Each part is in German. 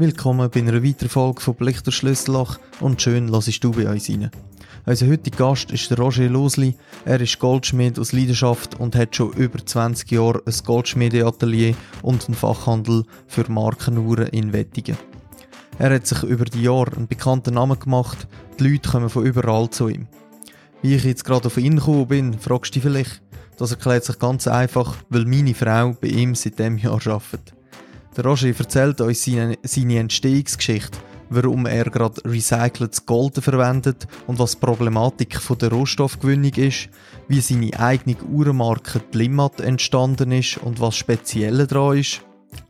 Willkommen bei einer weiteren Folge von Blichter Schlüsselloch und schön lassest du bei uns rein. Unser heutiger Gast ist Roger Losli. Er ist Goldschmied aus Leidenschaft und hat schon über 20 Jahre ein Goldschmiedeatelier und einen Fachhandel für Markenuhren in Wettigen. Er hat sich über die Jahre einen bekannten Namen gemacht. Die Leute kommen von überall zu ihm. Wie ich jetzt gerade auf ihn gekommen bin, fragst du dich vielleicht. Das erklärt sich ganz einfach, weil meine Frau bei ihm seit dem Jahr arbeitet. Der Roger erzählt uns seine, seine Entstehungsgeschichte, warum er gerade recyceltes Gold verwendet und was die Problematik von der Rohstoffgewinnung ist, wie seine eigene Uhrenmarke Limmat entstanden ist und was speziell daran ist,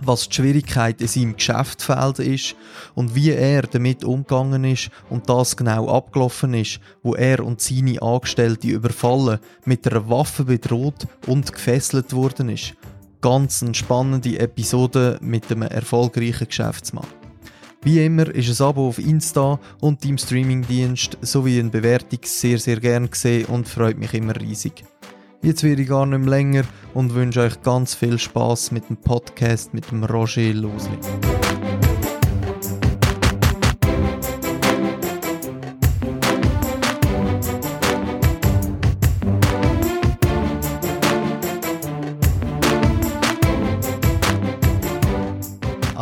was die Schwierigkeit in seinem Geschäftsfeld ist und wie er damit umgegangen ist und das genau abgelaufen ist, wo er und seine Angestellte überfallen, mit einer Waffe bedroht und gefesselt worden ist ganz eine spannende Episode mit einem erfolgreichen Geschäftsmann. Wie immer ist ein Abo auf Insta und im Streamingdienst sowie eine Bewertung sehr, sehr gern gesehen und freut mich immer riesig. Jetzt werde ich gar nicht mehr länger und wünsche euch ganz viel Spaß mit dem Podcast mit dem Roger Losli.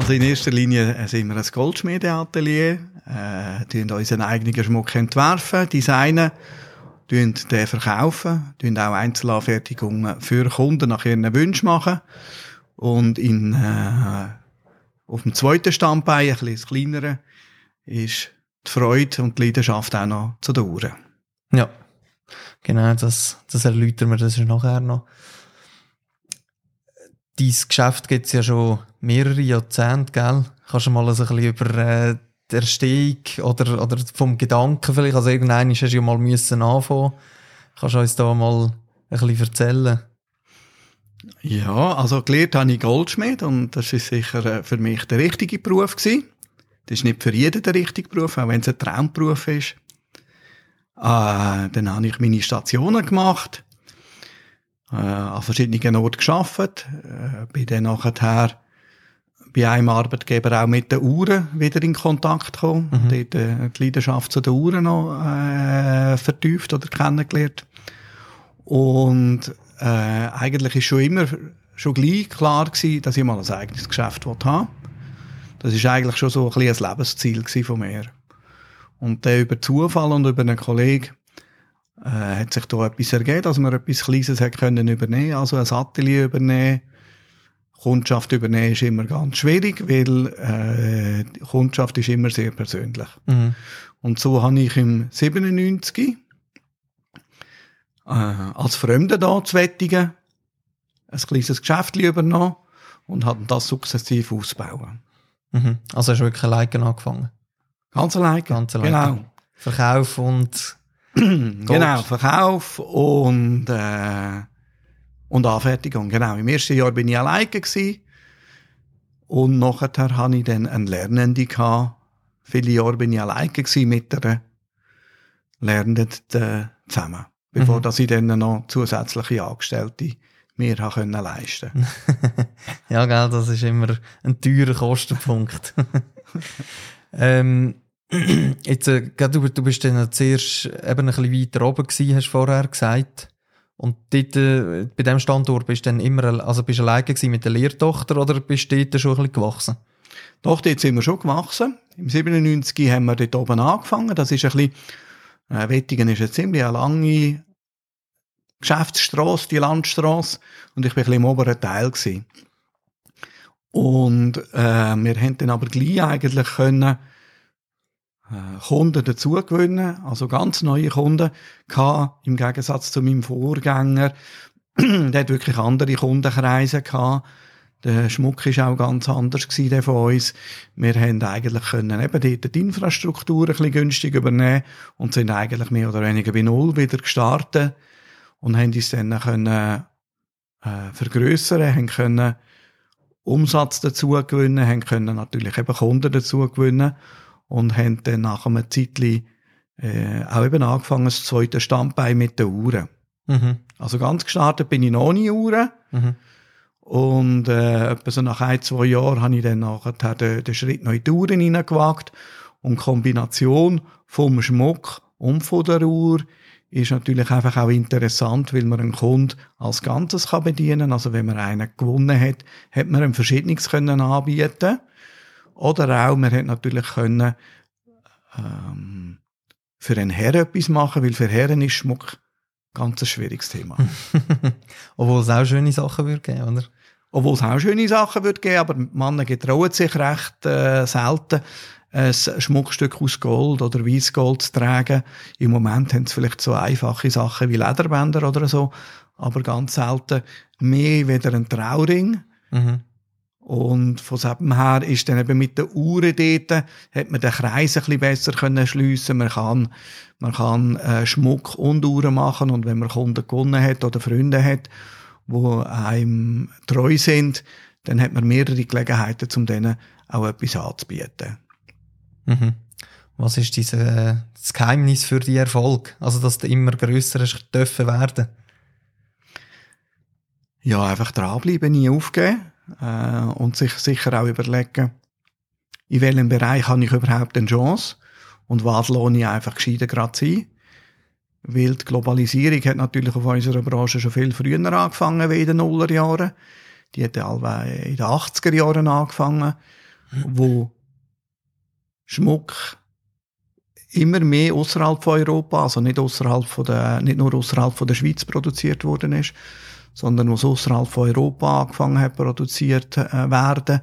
Also in erster Linie äh, sind wir ein Goldschmiedeatelier, äh, unseren eigenen Schmuck entwerfen, designen, den verkaufen, auch Einzelanfertigungen für Kunden nach ihren Wünschen machen und in, äh, auf dem zweiten Standbein, ein bisschen kleinere, ist die Freude und die Leidenschaft auch noch zu den Uhren. Ja, genau, das, das erläutern wir das ist nachher noch. Dein Geschäft gibt es ja schon mehrere Jahrzehnte, gell? Kannst du mal ein bisschen über äh, die Erstehung oder, oder vom Gedanken vielleicht, also irgendwann hast du ja mal müssen anfangen. Kannst du uns da mal ein bisschen erzählen? Ja, also gelernt habe ich Goldschmied und das ist sicher äh, für mich der richtige Beruf gewesen. Das ist nicht für jeden der richtige Beruf, auch wenn es ein Traumberuf ist. Äh, dann habe ich meine Stationen gemacht äh, an verschiedenen Orten geschafft, äh, bin dann nachher bei einem Arbeitgeber auch mit den Uhren wieder in Kontakt gekommen, mhm. dort äh, die Leidenschaft zu den Uhren noch äh, vertieft oder kennengelernt. Und äh, eigentlich ist schon immer schon gleich klar gewesen, dass ich mal ein eigenes Geschäft haben Das ist eigentlich schon so ein, ein Lebensziel von mir. Und dann über Zufall und über einen Kollegen äh, hat sich da etwas ergeben, dass man etwas Kleines hat können übernehmen, also ein Atelier übernehmen. Kundschaft übernehmen ist immer ganz schwierig, weil äh, Kundschaft ist immer sehr persönlich. Mhm. Und so habe ich im 97 äh, als Fremder da zu Wettigen ein kleines Geschäft übernommen und habe das sukzessiv ausbauen. Mhm. Also hast du wirklich alleine angefangen? Ganz alleine. Ganz alleine. Genau. Verkauf und genau, Verkauf und, äh, und Anfertigung. Genau. Im ersten Jahr bin ich alleine gewesen. Und nachher hatte ich dann einen Lernende gehabt. Viele Jahre bin ich alleine gewesen mit der Lernenden äh, zusammen. Bevor mhm. dass ich dann noch zusätzliche Angestellte mir können leisten Ja, gell, das ist immer ein teurer Kostenpunkt. ähm, Jetzt, äh, du, du bist dann zuerst eben ein bisschen weiter oben gewesen, hast du vorher gesagt. Und dort, äh, bei diesem Standort bist du dann immer, also bist du alleine mit der Lehrtochter oder bist du dort schon ein bisschen gewachsen? Doch, dort sind wir schon gewachsen. Im 97 haben wir dort oben angefangen. Das ist ein bisschen, äh, Wettigen ist eine ziemlich lange Geschäftsstrasse, die Landstrasse. Und ich bin ein bisschen im oberen Teil gewesen. Und, äh, wir haben dann aber gleich eigentlich können, Kunden dazu gewinnen, also ganz neue Kunden gehabt, im Gegensatz zu meinem Vorgänger. der hat wirklich andere Kundenkreise gehabt. Der Schmuck ist auch ganz anders gewesen, von uns. Wir haben eigentlich können eben dort die Infrastruktur ein bisschen günstig übernehmen und sind eigentlich mehr oder weniger bei Null wieder gestartet und haben uns dann können, äh, vergrößern, haben können Umsatz dazu gewinnen, haben können natürlich eben Kunden dazu gewinnen und haben dann nach einem Zeitchen äh, auch eben angefangen, das zweite Standbein mit den Uhren. Mhm. Also ganz gestartet bin ich noch ohne Uhren. Mhm. Und äh, etwa so nach ein, zwei Jahren habe ich dann nachher den, den Schritt noch in die Uhren hineingewagt. Und die Kombination vom Schmuck und von der Uhr ist natürlich einfach auch interessant, weil man einen Kunden als Ganzes kann bedienen Also wenn man einen gewonnen hat, hat man ein Verschiedenes können anbieten Oder auch, man hat natürlich können, ähm, für einen Herr etwas machen, weil für Herren ist Schmuck ganz ein schwieriges Thema. Obwohl es auch schöne Sachen würde geben, oder? Obwohl es auch schöne Sachen würde geben, aber Männer getrauen sich recht äh, selten, ein Schmuckstück aus Gold oder Weißgold zu tragen. Im Moment haben sie vielleicht so einfache Sachen wie Lederbänder oder so, aber ganz selten mehr wieder ein Trauring. Mhm. Und von dem her ist dann eben mit den Uhren dort, hat man den Kreis ein bisschen besser können schliessen. Man kann, man kann äh, Schmuck und Uhren machen und wenn man Kunden gewonnen hat oder Freunde hat, wo einem treu sind, dann hat man mehrere Gelegenheiten, um denen auch etwas anzubieten. Mhm. Was ist diese, das Geheimnis für die Erfolg? Also, dass du immer grösser dürfen werden? Ja, einfach dranbleiben, nie aufgeben äh, und sich sicher auch überlegen, in welchem Bereich habe ich überhaupt eine Chance und was lohne ich einfach gescheiter gerade sein. Weil die Globalisierung hat natürlich auf unserer Branche schon viel früher angefangen wie in den Nullerjahren. Die hat in den 80er Jahren angefangen, wo Schmuck immer mehr außerhalb von Europa, also nicht von der, nicht nur außerhalb von der Schweiz produziert worden ist, sondern was außerhalb von Europa angefangen hat produziert äh, werden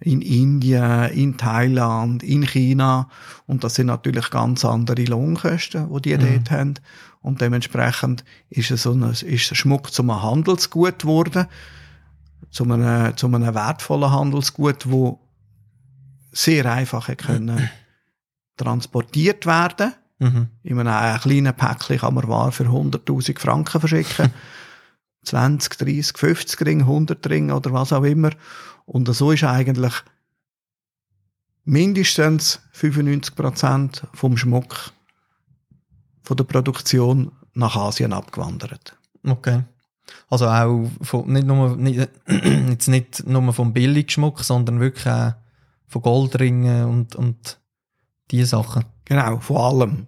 in Indien, in Thailand, in China. Und das sind natürlich ganz andere Lohnkosten, die die mhm. dort haben. Und dementsprechend ist es so ein, ist Schmuck zum Handelsgut geworden, zu einem, zu einem wertvollen Handelsgut, wo sehr einfach können transportiert werden. Mhm. In einem kleinen Päckchen kann man Ware für 100.000 Franken verschicken. 20, 30, 50 Ring, 100 Ring oder was auch immer. Und so ist eigentlich mindestens 95 Prozent vom Schmuck von der Produktion nach Asien abgewandert. Okay. Also auch von, nicht, nur, nicht, jetzt nicht nur vom Billigschmuck, sondern wirklich auch von Goldringen und, und diese Sachen. Genau, von allem.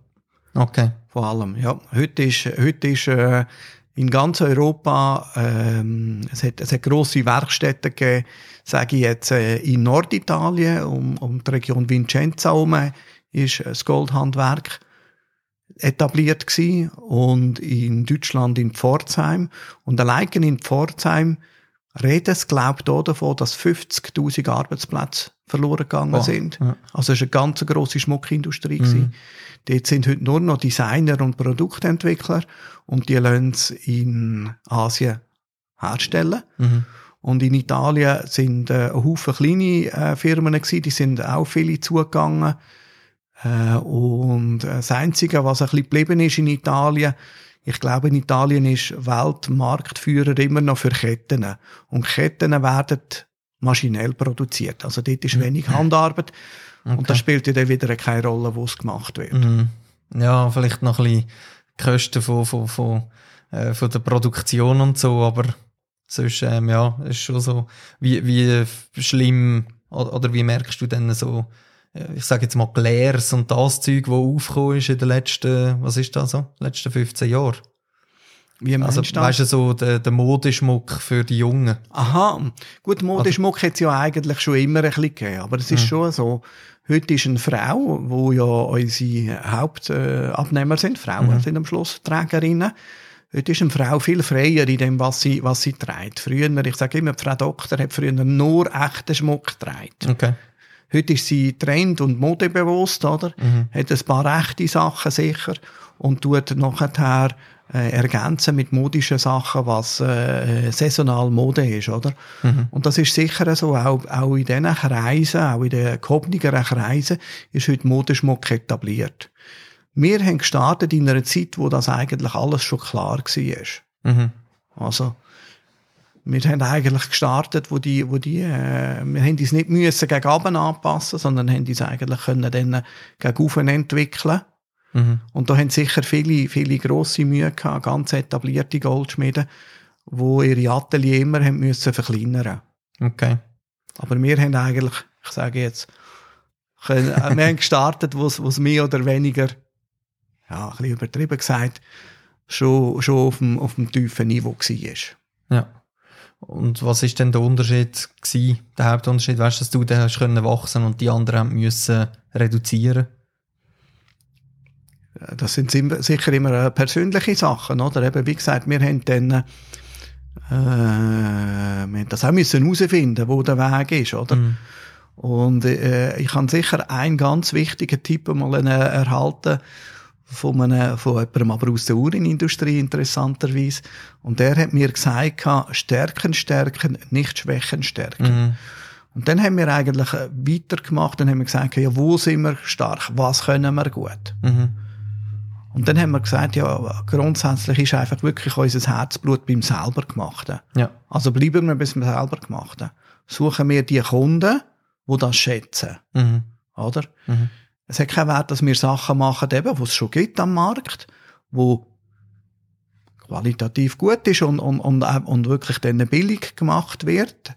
Okay. Von allem, ja. Heute ist, heute ist äh, in ganz Europa, ähm, es, hat, es hat grosse Werkstätten gegeben, sage ich jetzt, äh, in Norditalien, um, um die Region Vicenza herum, ist das Goldhandwerk etabliert gewesen und in Deutschland in Pforzheim. Und allein in Pforzheim reden es, glaubt auch davon, dass 50.000 Arbeitsplätze verloren gegangen oh, sind. Ja. Also es war eine ganz grosse Schmuckindustrie. Mhm. Dort sind heute nur noch Designer und Produktentwickler und die lassen es in Asien herstellen. Mhm. Und in Italien sind äh, ein Haufen kleine äh, Firmen gewesen, die sind auch viele zugegangen. Äh, und äh, das Einzige, was ein bisschen geblieben ist in Italien, ich glaube, in Italien ist Weltmarktführer immer noch für Ketten. Und Ketten werden maschinell produziert. Also dort ist mhm. wenig Handarbeit. Okay. Und da spielt ja dann wieder keine Rolle, wo es gemacht wird. Mhm. Ja, vielleicht noch ein bisschen Kosten von, von, von, äh, von der Produktion und so, aber sonst, ähm, ja, ist schon so, wie, wie schlimm, oder, wie merkst du denn so, äh, ich sage jetzt mal Glärs und das Zeug, das aufgekommen ist in den letzten, was ist das so, letzten 15 Jahren? Wie also, das? weißt du, so der, der Modeschmuck für die Jungen. Aha. Gut, Modeschmuck hat es ja eigentlich schon immer ein bisschen gegeben. Aber es ist mhm. schon so, heute ist eine Frau, wo ja unsere Hauptabnehmer sind. Frauen mhm. sind am Schluss Trägerinnen. Heute ist eine Frau viel freier in dem, was sie, was sie trägt. Früher, ich sage immer, die Frau Doktor hat früher nur echten Schmuck getragen. Okay. Heute ist sie trend- und modebewusst, oder? Mhm. Hat ein paar echte Sachen sicher und tut nachher äh, ergänzen mit modischen Sachen, was äh, saisonal Mode ist, oder? Mhm. Und das ist sicher so, auch, auch in diesen Kreisen, auch in den gehobnigeren Kreisen, ist heute Modeschmuck etabliert. Wir haben gestartet in einer Zeit, wo das eigentlich alles schon klar war. Mhm. Also, wir haben eigentlich gestartet, wo die, wo die, äh, wir haben uns nicht müssen gegen Abend anpassen, sondern haben uns eigentlich können dann gegen Ofen entwickeln. Mhm. Und da haben sicher viele, viele grosse Mühe gehabt, ganz etablierte Goldschmiede, wo ihre Atelier immer haben müssen verkleinern. Okay. Aber wir haben eigentlich, ich sage jetzt, äh, wir haben gestartet, wo es mehr oder weniger, ja, ein bisschen übertrieben gesagt, schon, schon auf dem, auf dem tiefen Niveau war. Ja. Und was ist denn der Unterschied gewesen, der Hauptunterschied? Weißt du, dass du da hast können wachsen und die anderen haben müssen reduzieren? Das sind sicher immer äh, persönliche Sachen, oder? Eben, wie gesagt, wir haben dann, äh, wir haben das auch müssen herausfinden, wo der Weg ist, oder? Mhm. Und äh, ich habe sicher einen ganz wichtigen Tipp mal äh, erhalten von, einem, von jemandem, aber aus der Uhrenindustrie interessanterweise. Und der hat mir gesagt, Stärken stärken, nicht Schwächen stärken. Mhm. Und dann haben wir eigentlich äh, weitergemacht und haben gesagt, ja, wo sind wir stark, was können wir gut. Mhm. Und dann haben wir gesagt, ja, grundsätzlich ist einfach wirklich unser Herzblut beim selber Gemachten. Ja. Also bleiben wir beim selber Gemachten. Suchen wir die Kunden, die das schätzen. Mhm. Oder? Mhm. Es hat keinen Wert, dass wir Sachen machen, eben, die es schon gibt am Markt, wo qualitativ gut ist und, und, und, und wirklich dann billig gemacht wird.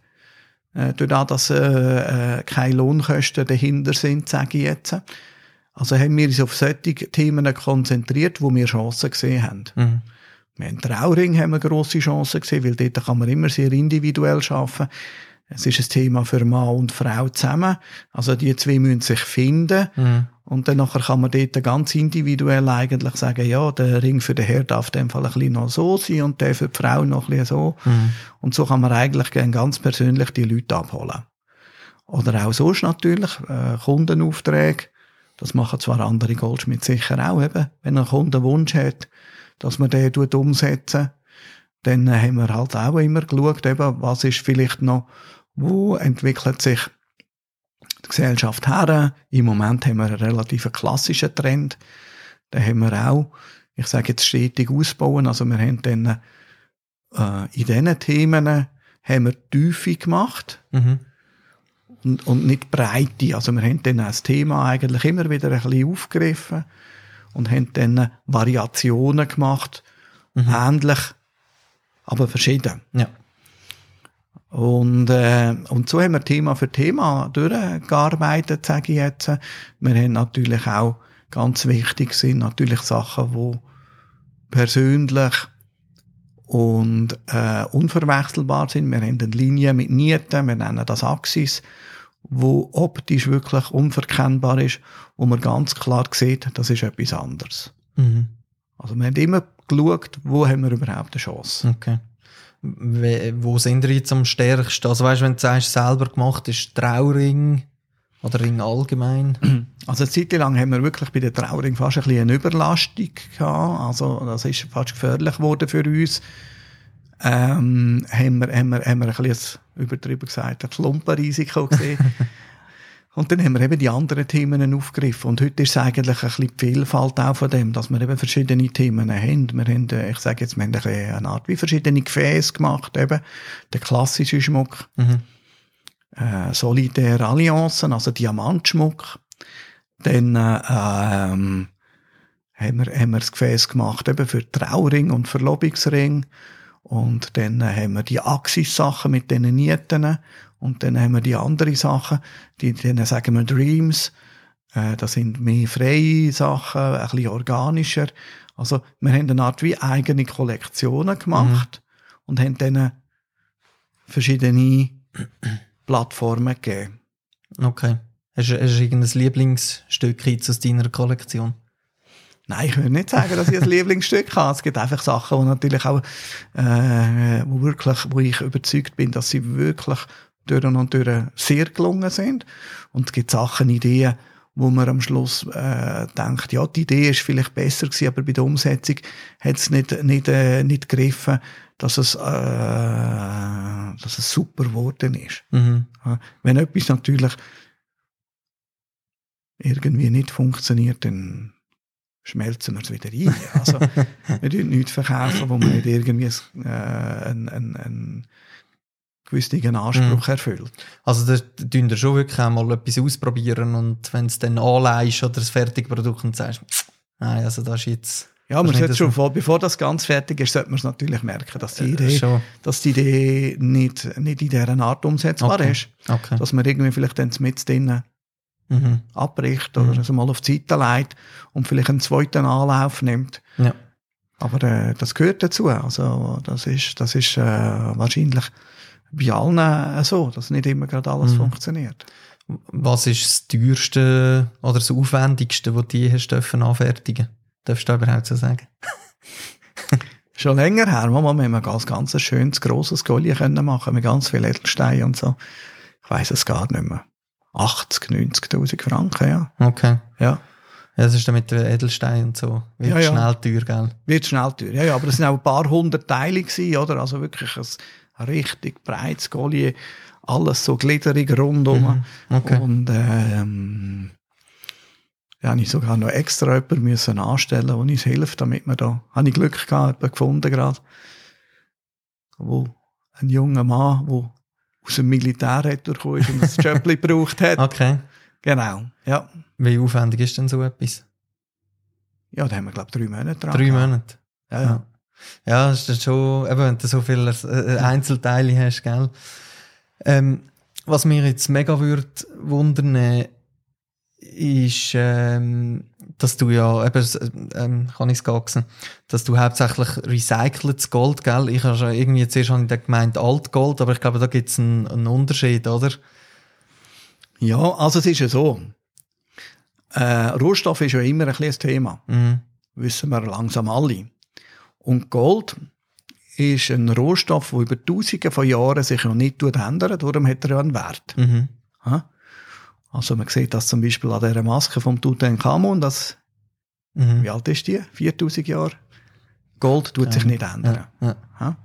Äh, dadurch, dass äh, äh, keine Lohnkosten dahinter sind, sage ich jetzt. Also haben wir uns auf solche Themen konzentriert, wo wir Chancen gesehen haben. Mhm. Wir haben Trauring haben wir grosse Chancen gesehen, weil dort kann man immer sehr individuell arbeiten. Es ist ein Thema für Mann und Frau zusammen. Also die zwei müssen sich finden. Mhm. Und dann nachher kann man dort ganz individuell eigentlich sagen, ja, der Ring für den Herr darf in dem Fall ein bisschen noch so sein und der für die Frau noch ein bisschen so. Mhm. Und so kann man eigentlich ganz persönlich die Leute abholen. Oder auch sonst natürlich, äh, Kundenaufträge. Das machen zwar andere Goldschmiede sicher auch eben, wenn ein Kunde einen Wunsch hat, dass man den umsetzen dann haben wir halt auch immer geschaut, eben, was ist vielleicht noch wo entwickelt sich die Gesellschaft her? Im Moment haben wir einen relativ klassischen Trend. Da haben wir auch, ich sage jetzt stetig ausbauen. Also wir haben dann äh, in diesen Themen haben wir Tiefe gemacht. Mhm. Und, und nicht Breite. Also wir haben dann das Thema eigentlich immer wieder ein bisschen aufgegriffen und haben dann Variationen gemacht. Mhm. Ähnlich, aber verschieden. Ja. Und, äh, und so haben wir Thema für Thema durchgearbeitet, sage ich jetzt. Wir haben natürlich auch ganz wichtig sind natürlich Sachen, wo persönlich und äh, unverwechselbar sind. Wir haben eine Linie mit Nieten, wir nennen das Axis, wo optisch wirklich unverkennbar ist, wo man ganz klar sieht, das ist etwas anderes. Mhm. Also wir haben immer geschaut, wo haben wir überhaupt eine Chance. Okay wo sind ihr jetzt am stärksten? Also weißt, wenn du sagst, selber gemacht ist Trauring oder Ring allgemein? Also eine Zeit lang haben wir wirklich bei der Trauring fast ein bisschen eine Überlastung gehabt. Also das ist fast gefährlich geworden für uns. Ähm, haben wir, haben wir, haben wir ein bisschen, übertrieben gesagt, ein Klumpenrisiko gesehen. Und dann haben wir eben die anderen Themen aufgegriffen. Und heute ist es eigentlich ein bisschen die Vielfalt auch von dem, dass wir eben verschiedene Themen haben. Wir haben, äh, ich sage jetzt, wir haben eine Art wie verschiedene Gefäße gemacht, eben. Der klassische Schmuck. Mhm. Äh, Solidaire Allianzen, also Diamantschmuck. Dann, äh, ähm, haben wir, haben wir das Gefäß gemacht, eben für Trauring und Verlobungsring. Und dann haben wir die Axis-Sachen mit den Nieten. Und dann haben wir die anderen Sachen, die, denen sagen wir Dreams. Äh, das sind mehr freie Sachen, ein bisschen organischer. Also, wir haben eine Art wie eigene Kollektionen gemacht mhm. und haben dann verschiedene Plattformen gegeben. Okay. Hast du, hast du irgendein Lieblingsstück jetzt aus deiner Kollektion? Nein, ich würde nicht sagen, dass ich ein Lieblingsstück habe. Es gibt einfach Sachen, wo natürlich auch, äh, wo wirklich, wo ich überzeugt bin, dass sie wirklich durch und durch sehr gelungen sind. Und es gibt Sachen, Ideen, wo man am Schluss äh, denkt, ja, die Idee ist vielleicht besser gewesen, aber bei der Umsetzung hat es nicht, nicht, äh, nicht gegriffen, dass es, äh, dass es super geworden ist. Mhm. Wenn etwas natürlich irgendwie nicht funktioniert, dann schmelzen wir es wieder ein. Also, wir dürfen nichts verkaufen, wo man nicht irgendwie äh, ein, ein, ein gewissen Anspruch mhm. erfüllt. Also da tun ihr schon wirklich einmal etwas ausprobieren und wenn es dann anleihst oder das Fertigprodukt und sagst, nein, also das ist jetzt Ja, man sollte schon, vor, bevor das ganz fertig ist, sollte man es natürlich merken, dass die Äh, Idee, schon. dass die Idee nicht, nicht in dieser Art umsetzbar Okay. ist. Okay. Dass man irgendwie vielleicht dann mit drinnen Mhm. abbricht oder Mhm. es mal auf die Seite legt und vielleicht einen zweiten Anlauf nimmt. Ja. Aber äh, das gehört dazu. Also das ist, das ist äh, wahrscheinlich bei allen äh, so, dass nicht immer gerade alles Mhm. funktioniert. Was ist das teuerste oder das aufwendigste, was du je hast dürfen anfertigen? Darfst du überhaupt so sagen? Schon länger her, mal, wir ein ganz, ganz schönes, grosses Golli können machen mit ganz viel Edelstein und so. Ich weiss es gar nicht mehr. 80, 90.000 Franken, ja. Okay. Ja. Ja, das ist dann mit den Edelstein und so. Wird Ja, ja. schnell teuer, gell? Wird schnell teuer. Ja, ja, aber es sind auch ein paar hundert Teile gewesen, oder? Also wirklich ein richtig breites Golli. Alles so glitterig rundum. Mhm. Okay. Und, ähm, ja, habe ich sogar noch extra jemanden müssen anstellen, der uns hilft, damit wir da, habe ich Glück gehabt, jemanden gefunden gerade, wo ein junger Mann, der aus dem Militär retourgekommen ist und ein Jöppli gebraucht hat. Okay. Genau, ja. Wie aufwendig ist denn so etwas? Ja, da haben wir, glaube ich, drei Monate dran. Drei. Monate. Ja, ja. Ja, ist das schon, eben, wenn du so viele äh, Einzelteile hast, gell? Ähm, was mich jetzt mega würde wundern, äh, ist, ähm, dass du ja, eben, ähm, kann ich es gaxen, dass du hauptsächlich recyceltes Gold, gell? Ich habe schon irgendwie zuerst habe ich gemeint Altgold, aber ich glaube, da gibt es einen, einen Unterschied, oder? Ja, also es ist ja so. Äh, Rohstoff ist ja immer ein ein Thema. Mhm. Wissen wir langsam alle. Und Gold ist ein Rohstoff, der über Tausende von Jahren sich noch nicht ändert. Darum hat er ja einen Wert. Mhm. Ja? Also man sieht das zum Beispiel an dieser Maske vom Tutanchamun. Das, Mhm. wie alt ist die? 4000 Jahre? Gold tut sich nicht ändern. Ja. Ja?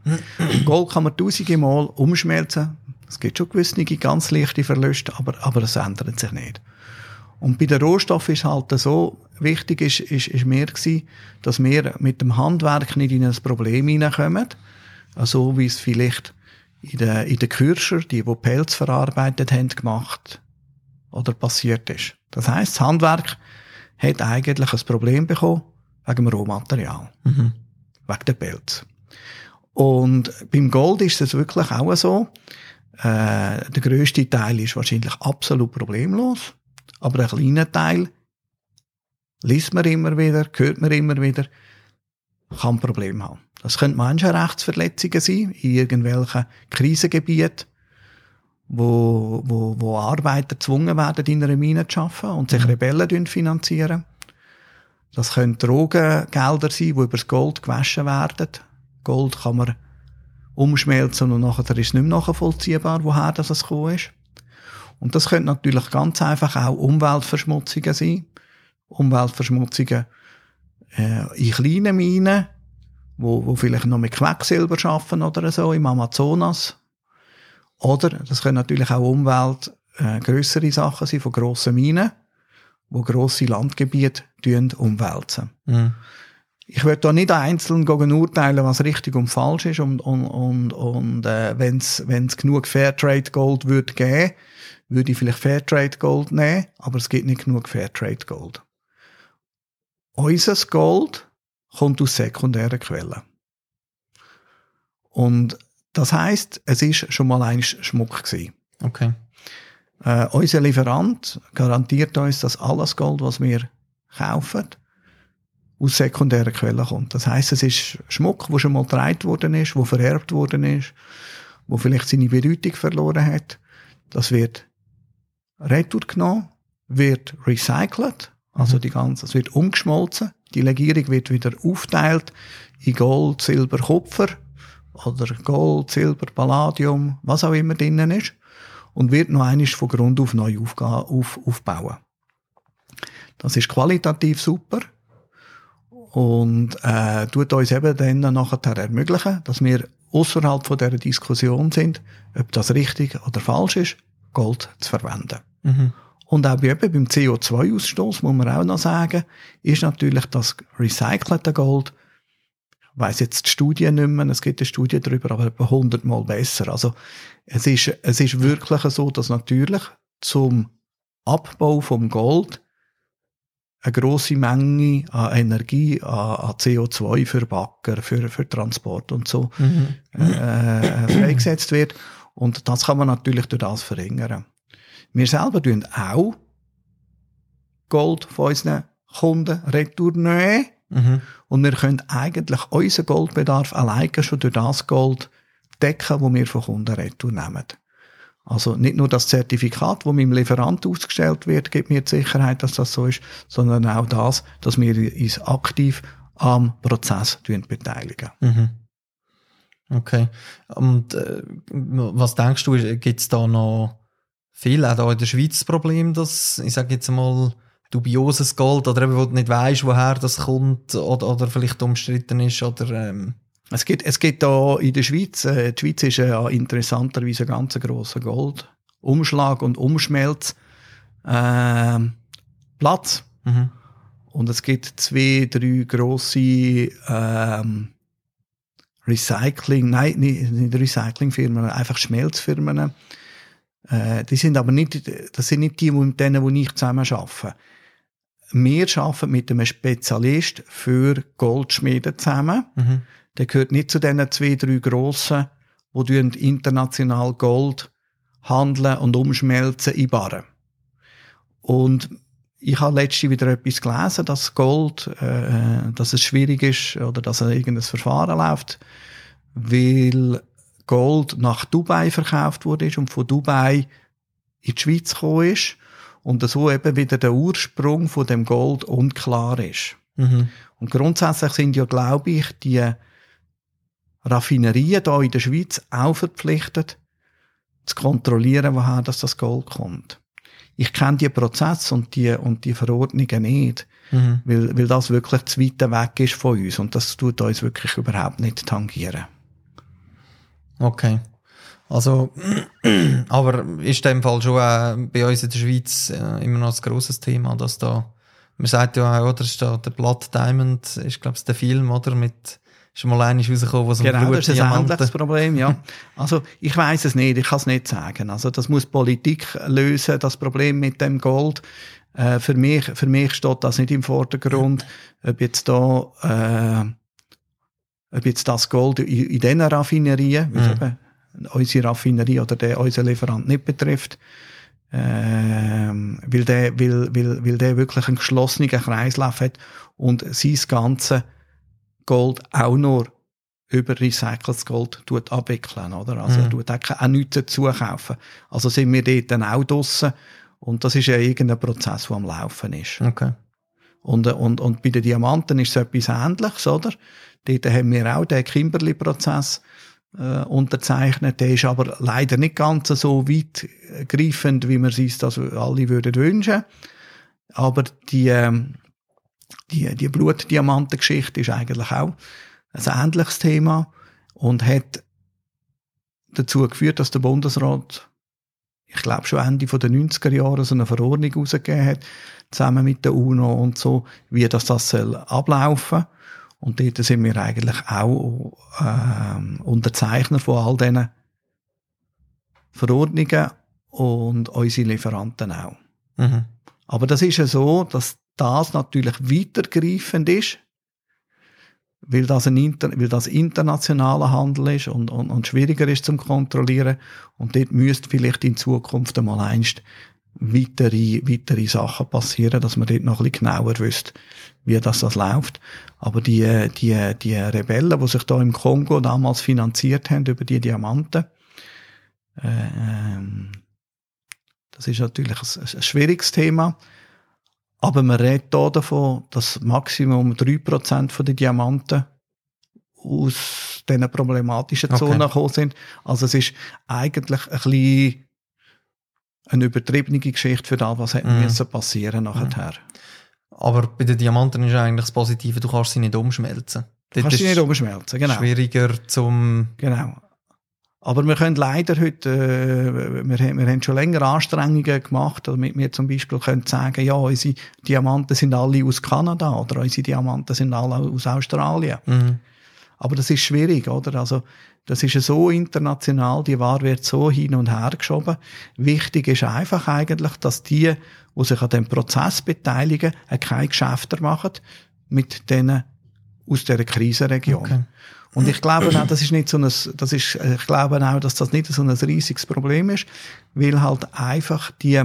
Gold kann man tausende Mal umschmelzen. Es gibt schon gewisse ganz leichte Verluste, aber, aber es ändert sich nicht. Und bei den Rohstoffen ist halt so, wichtig ist, ist, ist mir gewesen, dass wir mit dem Handwerk nicht in ein Problem hineinkommen. So wie es vielleicht in den, in den Kürscher, die, die Pelz verarbeitet haben, gemacht oder passiert ist. Das heisst, das Handwerk hat eigentlich ein Problem bekommen wegen dem Rohmaterial Mhm. wegen der Pelz. Und beim Gold ist es wirklich auch so. Äh, der grösste Teil ist wahrscheinlich absolut problemlos, aber ein kleiner Teil liest man immer wieder, hört man immer wieder, kann Probleme haben. Das können Menschenrechtsverletzungen sein in irgendwelchen Krisengebieten, wo, wo, wo Arbeiter gezwungen werden, in einer Mine zu arbeiten und sich Rebellen finanzieren. Das können Drogengelder sein, die über das Gold gewaschen werden. Gold kann man umschmelzen und nachher ist es nicht mehr nachvollziehbar, woher das gekommen ist. Und das können natürlich ganz einfach auch Umweltverschmutzungen sein. Umweltverschmutzungen äh, in kleinen Minen, wo, wo vielleicht noch mit Quecksilber arbeiten oder so, im Amazonas. Oder das können natürlich auch Umwelt äh, grössere Sachen sein von grossen Minen, wo grosse Landgebiete umwälzen. Mhm. Ich will da nicht einzeln urteilen, was richtig und falsch ist und, und, und, und äh, wenn es genug Fairtrade Gold würde geben, würde ich vielleicht Fairtrade Gold nehmen, aber es gibt nicht genug Fairtrade Gold. Unser Gold kommt aus sekundären Quellen. Und das heißt, es ist schon mal ein Schmuck gewesen. Okay. Äh, unser Lieferant garantiert uns, dass alles Gold, was wir kaufen, aus sekundären Quellen kommt. Das heißt, es ist Schmuck, wo schon mal getragen worden ist, wo vererbt worden ist, wo vielleicht seine Bedeutung verloren hat. Das wird retour genommen, wird recycelt, also die ganze, es wird umgeschmolzen. Die Legierung wird wieder aufteilt in Gold, Silber, Kupfer oder Gold, Silber, Palladium, was auch immer drinnen ist und wird noch einmal von Grund auf neu auf, aufbauen. Das ist qualitativ super und äh, tut uns eben dann nachher ermöglichen, dass wir außerhalb von der Diskussion sind, ob das richtig oder falsch ist, Gold zu verwenden. Mhm. Und auch eben beim CO2-Ausstoß muss man auch noch sagen, ist natürlich das recycelte Gold, weiss jetzt die Studie nicht mehr, es gibt eine Studie darüber, aber etwa 100 Mal besser. Also es ist, es ist wirklich so, dass natürlich zum Abbau vom Gold eine grosse Menge an Energie, an, an CO2 für Backer, für, für Transport und so Mhm. äh, freigesetzt wird. Und das kann man natürlich durch das verringern. Wir selber tun auch Gold von unseren Kunden retournehmen. Mhm. Und wir können eigentlich unseren Goldbedarf alleine schon durch das Gold decken, wo wir von Kunden retour nehmen. Also nicht nur das Zertifikat, das meinem Lieferant ausgestellt wird, gibt mir die Sicherheit, dass das so ist, sondern auch das, dass wir uns aktiv am Prozess beteiligen. Mhm. Okay. Und äh, was denkst du, gibt es da noch viel, auch da in der Schweiz das Problem, dass, ich sage jetzt mal, dubioses Gold oder eben, wo du nicht weißt, woher das kommt oder, oder vielleicht umstritten ist oder ähm, Es gibt, es gibt da in der Schweiz, äh, die Schweiz ist ja interessanterweise ein ganz grosser Goldumschlag und Umschmelz ähm, Platz. mhm. Und es gibt zwei, drei grosse ähm, Recycling, nein, nicht, nicht Recyclingfirmen, einfach Schmelzfirmen. Äh, die sind aber nicht, das sind nicht die, mit denen, wo ich zusammen arbeite. Wir arbeiten mit einem Spezialist für Goldschmieden zusammen. Mhm. Der gehört nicht zu diesen zwei, drei grossen, die international Gold handeln und umschmelzen in Barren. Und ich habe letztens wieder etwas gelesen, dass Gold, äh, dass es schwierig ist oder dass irgendein Verfahren läuft, weil Gold nach Dubai verkauft wurde und von Dubai in die Schweiz gekommen ist und so eben wieder der Ursprung von dem Gold unklar ist. Mhm. Und grundsätzlich sind ja, glaube ich, die Raffinerien hier in der Schweiz auch verpflichtet, zu kontrollieren, woher das, das Gold kommt. Ich kenne die Prozesse und die, und die Verordnungen nicht, Mhm. weil, weil das wirklich zu weit weg ist von uns und das tut uns wirklich überhaupt nicht tangieren. Okay. Also, aber ist in dem Fall schon äh, bei uns in der Schweiz äh, immer noch ein grosses Thema, dass da, man sagt ja auch, oder, ist da der Blood Diamond, ist glaube ich der Film, oder, mit, ist mal einiges rausgekommen, ein Genau, das ist ein ähnliches Problem, ja. Also, ich weiß es nicht, ich kann es nicht sagen. Also, das muss Politik lösen, das Problem mit dem Gold. Äh, für mich, für mich steht das nicht im Vordergrund, ob jetzt da, äh, ob jetzt das Gold in, in diesen Raffinerien, Mhm. Unsere Raffinerie oder der, unser Lieferant nicht betrifft, ähm, weil der, weil, weil, weil der wirklich einen geschlossenen Kreislauf hat und sein ganze Gold auch nur über recyceltes Gold tut abwickeln, oder? Also, Mhm. er tut auch, auch nichts dazu kaufen. Also sind wir dort dann auch draussen. Und das ist ja irgendein Prozess, der am Laufen ist. Okay. Und, und, und bei den Diamanten ist es etwas Ähnliches, oder? Dort haben wir auch den Kimberley-Prozess äh, unterzeichnet. Der ist aber leider nicht ganz so weitgreifend, wie wir es das alle würden wünschen. Aber die, ähm, die, die Blutdiamantengeschichte ist eigentlich auch ein ähnliches Thema und hat dazu geführt, dass der Bundesrat, ich glaube schon Ende der 90er Jahre, so eine Verordnung herausgegeben hat, zusammen mit der UNO und so, wie das, das soll ablaufen Und dort sind wir eigentlich auch ähm, Unterzeichner von all diesen Verordnungen und unsere Lieferanten auch. Mhm. Aber das ist ja so, dass das natürlich weitergreifend ist, weil das, ein Inter weil das internationaler Handel ist und, und, und schwieriger ist zum Kontrollieren. Und dort müsste vielleicht in Zukunft einmal einst weitere, weitere Sachen passieren, dass man dort noch ein bisschen genauer wüsste, wie das, das läuft. Aber die, die, die Rebellen, die sich da im Kongo damals finanziert haben über die Diamanten, äh, ähm, das ist natürlich ein, ein schwieriges Thema. Aber man redet hier davon, dass Maximum 3% von den Diamanten aus diesen problematischen Okay. Zonen gekommen sind. Also es ist eigentlich ein bisschen eine übertriebene Geschichte für das, was hätte Mhm. müssen passieren nachher. Aber bei den Diamanten ist eigentlich das Positive, du kannst sie nicht umschmelzen. Du kannst sie nicht umschmelzen, genau. schwieriger zum, Genau. Aber wir können leider heute, äh, wir, haben- wir haben schon länger Anstrengungen gemacht, damit wir zum Beispiel können sagen, ja, unsere Diamanten sind alle aus Kanada oder unsere Diamanten sind alle aus Australien. mhm. Aber das ist schwierig, oder? Also, das ist ja so international, die Ware wird so hin und her geschoben. Wichtig ist einfach eigentlich, dass die, die sich an dem Prozess beteiligen, keine Geschäfte machen mit denen aus dieser Krisenregion. Okay. Und ich glaube auch, das ist nicht so ein, das ist, ich glaube auch, dass das nicht so ein riesiges Problem ist, weil halt einfach die,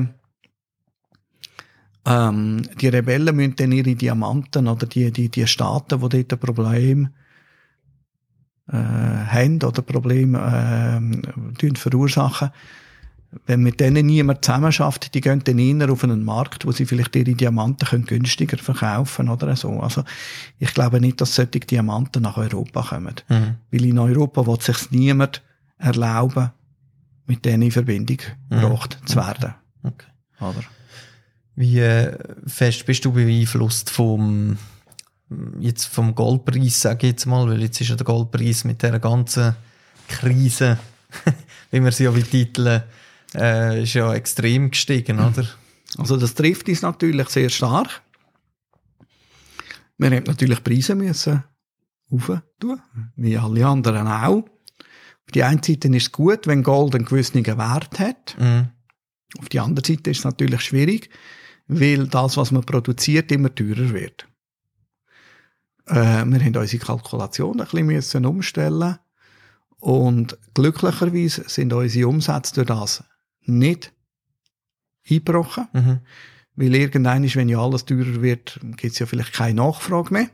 ähm, die Rebellen müssen dann ihre Diamanten oder die, die, die Staaten, die dort ein Problem äh, haben oder Probleme äh, verursachen, wenn mit denen niemand zusammenarbeitet, die gehen dann eher auf einen Markt, wo sie vielleicht ihre Diamanten können günstiger verkaufen oder so. Also ich glaube nicht, dass solche Diamanten nach Europa kommen. Mhm. Weil in Europa wird sich niemand erlauben, mit denen in Verbindung mhm. gebracht zu werden. Okay. Oder? Wie äh, fest bist du beeinflusst vom jetzt vom Goldpreis, sage ich jetzt mal, weil jetzt ist ja der Goldpreis mit der ganzen Krise, wie wir sie ja betiteln, äh, ist ja extrem gestiegen, oder? Also das trifft uns natürlich sehr stark. Wir haben natürlich Preise müssen tun, wie alle anderen auch. Auf die einen Seite ist es gut, wenn Gold einen gewissen Wert hat. Mhm. Auf die andere Seite ist es natürlich schwierig, weil das, was man produziert, immer teurer wird. Äh, wir haben unsere Kalkulation ein bisschen müssen umstellen und glücklicherweise sind unsere Umsätze durch das nicht eingebrochen. Mhm. Weil irgendwann, wenn ja alles teurer wird, gibt es ja vielleicht keine Nachfrage mehr.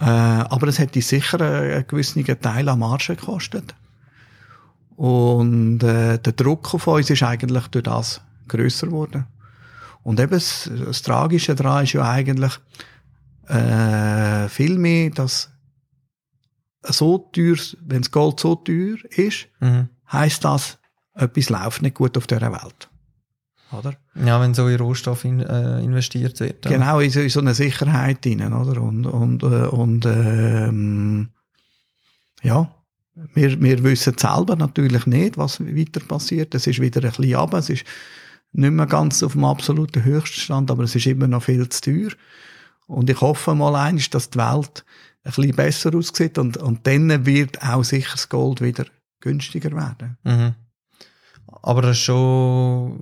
Äh, aber es hätte sicher einen gewissen Teil an Marge gekostet. Und äh, der Druck auf uns ist eigentlich durch das grösser geworden. Und eben das, das Tragische daran ist ja eigentlich äh, viel mehr, dass so teuer, wenn das Gold so teuer ist, mhm. heißt das, etwas läuft nicht gut auf dieser Welt. Oder? Ja, wenn so in Rohstoff in, äh, investiert wird. Ja. Genau, in so, in so eine Sicherheit drin, oder? Und, und, äh, und ähm, ja, wir, wir wissen selber natürlich nicht, was weiter passiert. Es ist wieder ein bisschen ab, es ist nicht mehr ganz auf dem absoluten Höchststand, aber es ist immer noch viel zu teuer. Und ich hoffe mal eins, dass die Welt ein bisschen besser aussieht und, und dann wird auch sicher das Gold wieder günstiger werden. Mhm. Aber das ist schon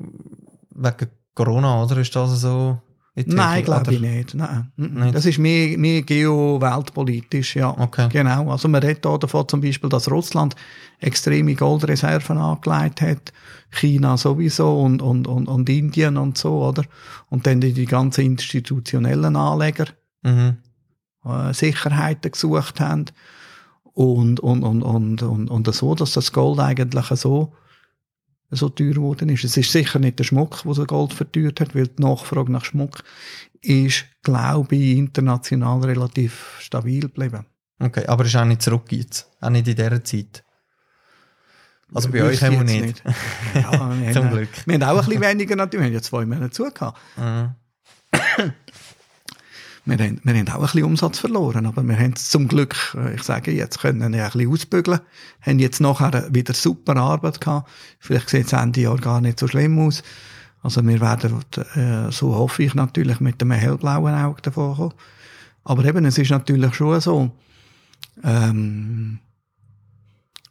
wegen Corona, oder? Ist das so? Nein, glaube ich nicht. Nein. nicht. Das ist mehr, mehr geo-weltpolitisch, ja. Okay. Genau. Also man redet davon zum Beispiel, dass Russland extreme Goldreserven angelegt hat, China sowieso und, und, und, und Indien und so, oder? Und dann die, die ganzen institutionellen Anleger mhm. äh, Sicherheiten gesucht haben und, und, und, und, und, und so, dass das Gold eigentlich so so teuer geworden ist. Es ist sicher nicht der Schmuck, der so Gold verteuert hat, weil die Nachfrage nach Schmuck ist, glaube ich, international relativ stabil geblieben. Okay, aber ist auch nicht zurück jetzt. Auch nicht in dieser Zeit. Also bei euch haben wir nicht. nicht. Ja, wir Zum haben, Glück. Wir haben auch ein bisschen weniger natürlich. Wir haben ja zwei Monate zugehört. Mhm. Wir, haben, wir haben auch ein bisschen Umsatz verloren, aber wir haben es zum Glück, äh, ich sage jetzt, können ja ein bisschen ausbügeln, haben jetzt nachher wieder super Arbeit gehabt. Vielleicht sieht es Ende Jahr gar nicht so schlimm aus. Also wir werden, äh, so hoffe ich natürlich, mit einem hellblauen Auge davon kommen. Aber eben, es ist natürlich schon so, ähm,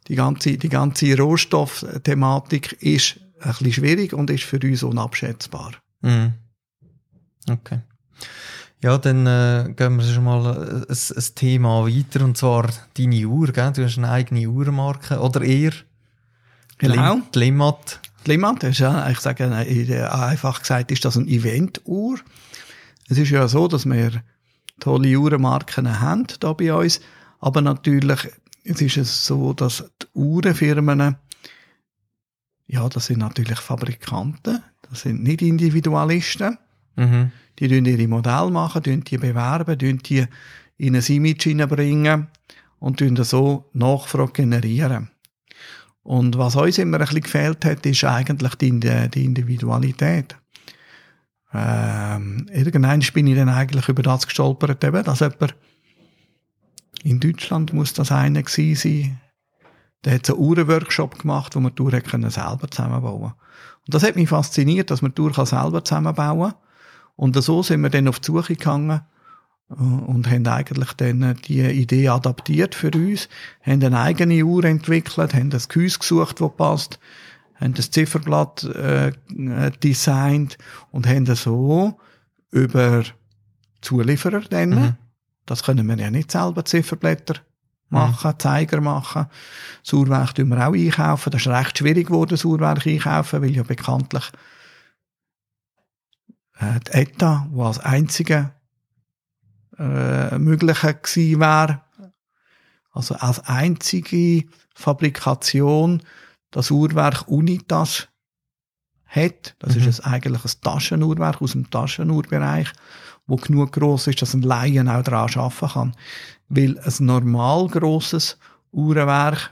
die ganze, die ganze Rohstoffthematik ist ein bisschen schwierig und ist für uns unabschätzbar. Mhm. Okay. Ja, dann äh, gehen wir schon mal ein, ein Thema weiter, und zwar deine Uhr, gell? Du hast eine eigene Uhrmarke, oder eher? Genau. Die Limmat. Die Limmat ist ja, ich sage, einfach gesagt, ist das eine Eventuhr. Es ist ja so, dass wir tolle Uhrenmarken haben, da bei uns, aber natürlich, es ist es so, dass die Uhrenfirmen, ja, das sind natürlich Fabrikanten, das sind nicht Individualisten. Mhm. Die tun ihre Modelle machen, tun die bewerben, tun die in ein Image hineinbringen und tun so Nachfrage generieren. Und was uns immer ein bisschen gefehlt hat, ist eigentlich die, die Individualität. Ähm, irgendwann bin ich dann eigentlich über das gestolpert, eben, dass jemand in Deutschland muss das einer gewesen sein, der hat so einen Uhrenworkshop gemacht, wo man die Uhr selber zusammenbauen Und das hat mich fasziniert, dass man die Uhr selber zusammenbauen kann und so sind wir dann auf die Suche gegangen und haben eigentlich dann die Idee adaptiert für uns, haben eine eigene Uhr entwickelt, haben das Gehäuse gesucht, das passt, haben das Zifferblatt äh, designt und haben so über Zulieferer dann, mhm. das können wir ja nicht selber Zifferblätter machen, mhm. Zeiger machen. Das Uhrwerk tun wir auch einkaufen. Das ist recht schwierig geworden, das Uhrwerk einkaufen, weil ja bekanntlich äh, die ETA, die als einzige äh, mögliche gewesen wäre, also als einzige Fabrikation das Uhrwerk Unitas hat. Das mhm. ist ein, eigentlich ein Taschenuhrwerk aus dem Taschenuhrbereich, wo genug groß ist, dass ein Laien auch daran arbeiten kann. Weil ein normal grosses Uhrenwerk,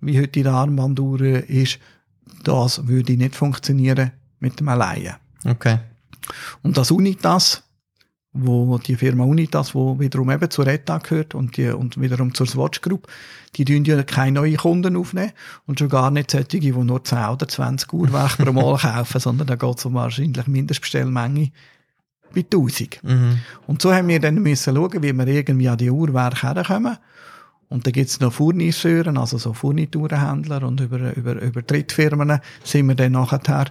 wie heute die Armbanduhr ist, das würde nicht funktionieren mit dem Laien. Okay. Und das Unitas, wo die Firma Unitas, wo wiederum eben zur ETA gehört und, die, und wiederum zur Swatch Group, die tun ja keine neuen Kunden aufnehmen und schon gar nicht solche, die nur 10 oder 20 Uhrwerke pro Mal kaufen, sondern da geht es um wahrscheinlich Mindestbestellmenge bei 1000. Mhm. Und so haben wir dann müssen schauen, wie wir irgendwie an die Uhrwerke herkommen. Und da gibt's noch Furniseuren, also so Furniturenhändler und über, über, über Drittfirmen sind wir dann nachher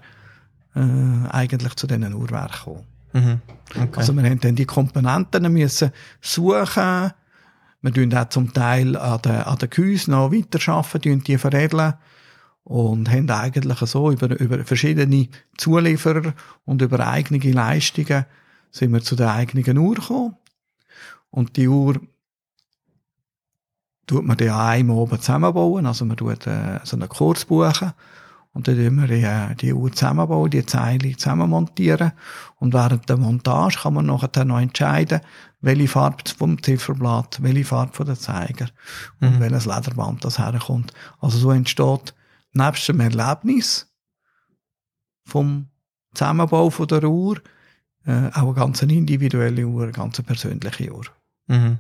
äh, eigentlich zu diesen Uhrwerken gekommen. Mhm. Okay. Also wir haben dann die Komponenten müssen suchen. Wir tun auch zum Teil an den, an den Gehäusen noch weiterarbeiten, die veredeln und haben eigentlich so über, über verschiedene Zulieferer und über eigene Leistungen sind wir zu der eigenen Uhr gekommen. Und die Uhr tut man dann einmal oben zusammenbauen, also man tut äh, so einen Kurs buchen und dann tun wir die, äh, die Uhr zusammenbauen, die Zeile zusammenmontieren. Und während der Montage kann man nachher noch entscheiden, welche Farbe vom Zifferblatt, welche Farbe von der Zeiger und mhm. welches Lederband das herkommt. Also so entsteht nebst dem Erlebnis vom Zusammenbau von der Uhr äh, auch eine ganz individuelle Uhr, eine ganz persönliche Uhr. Mhm.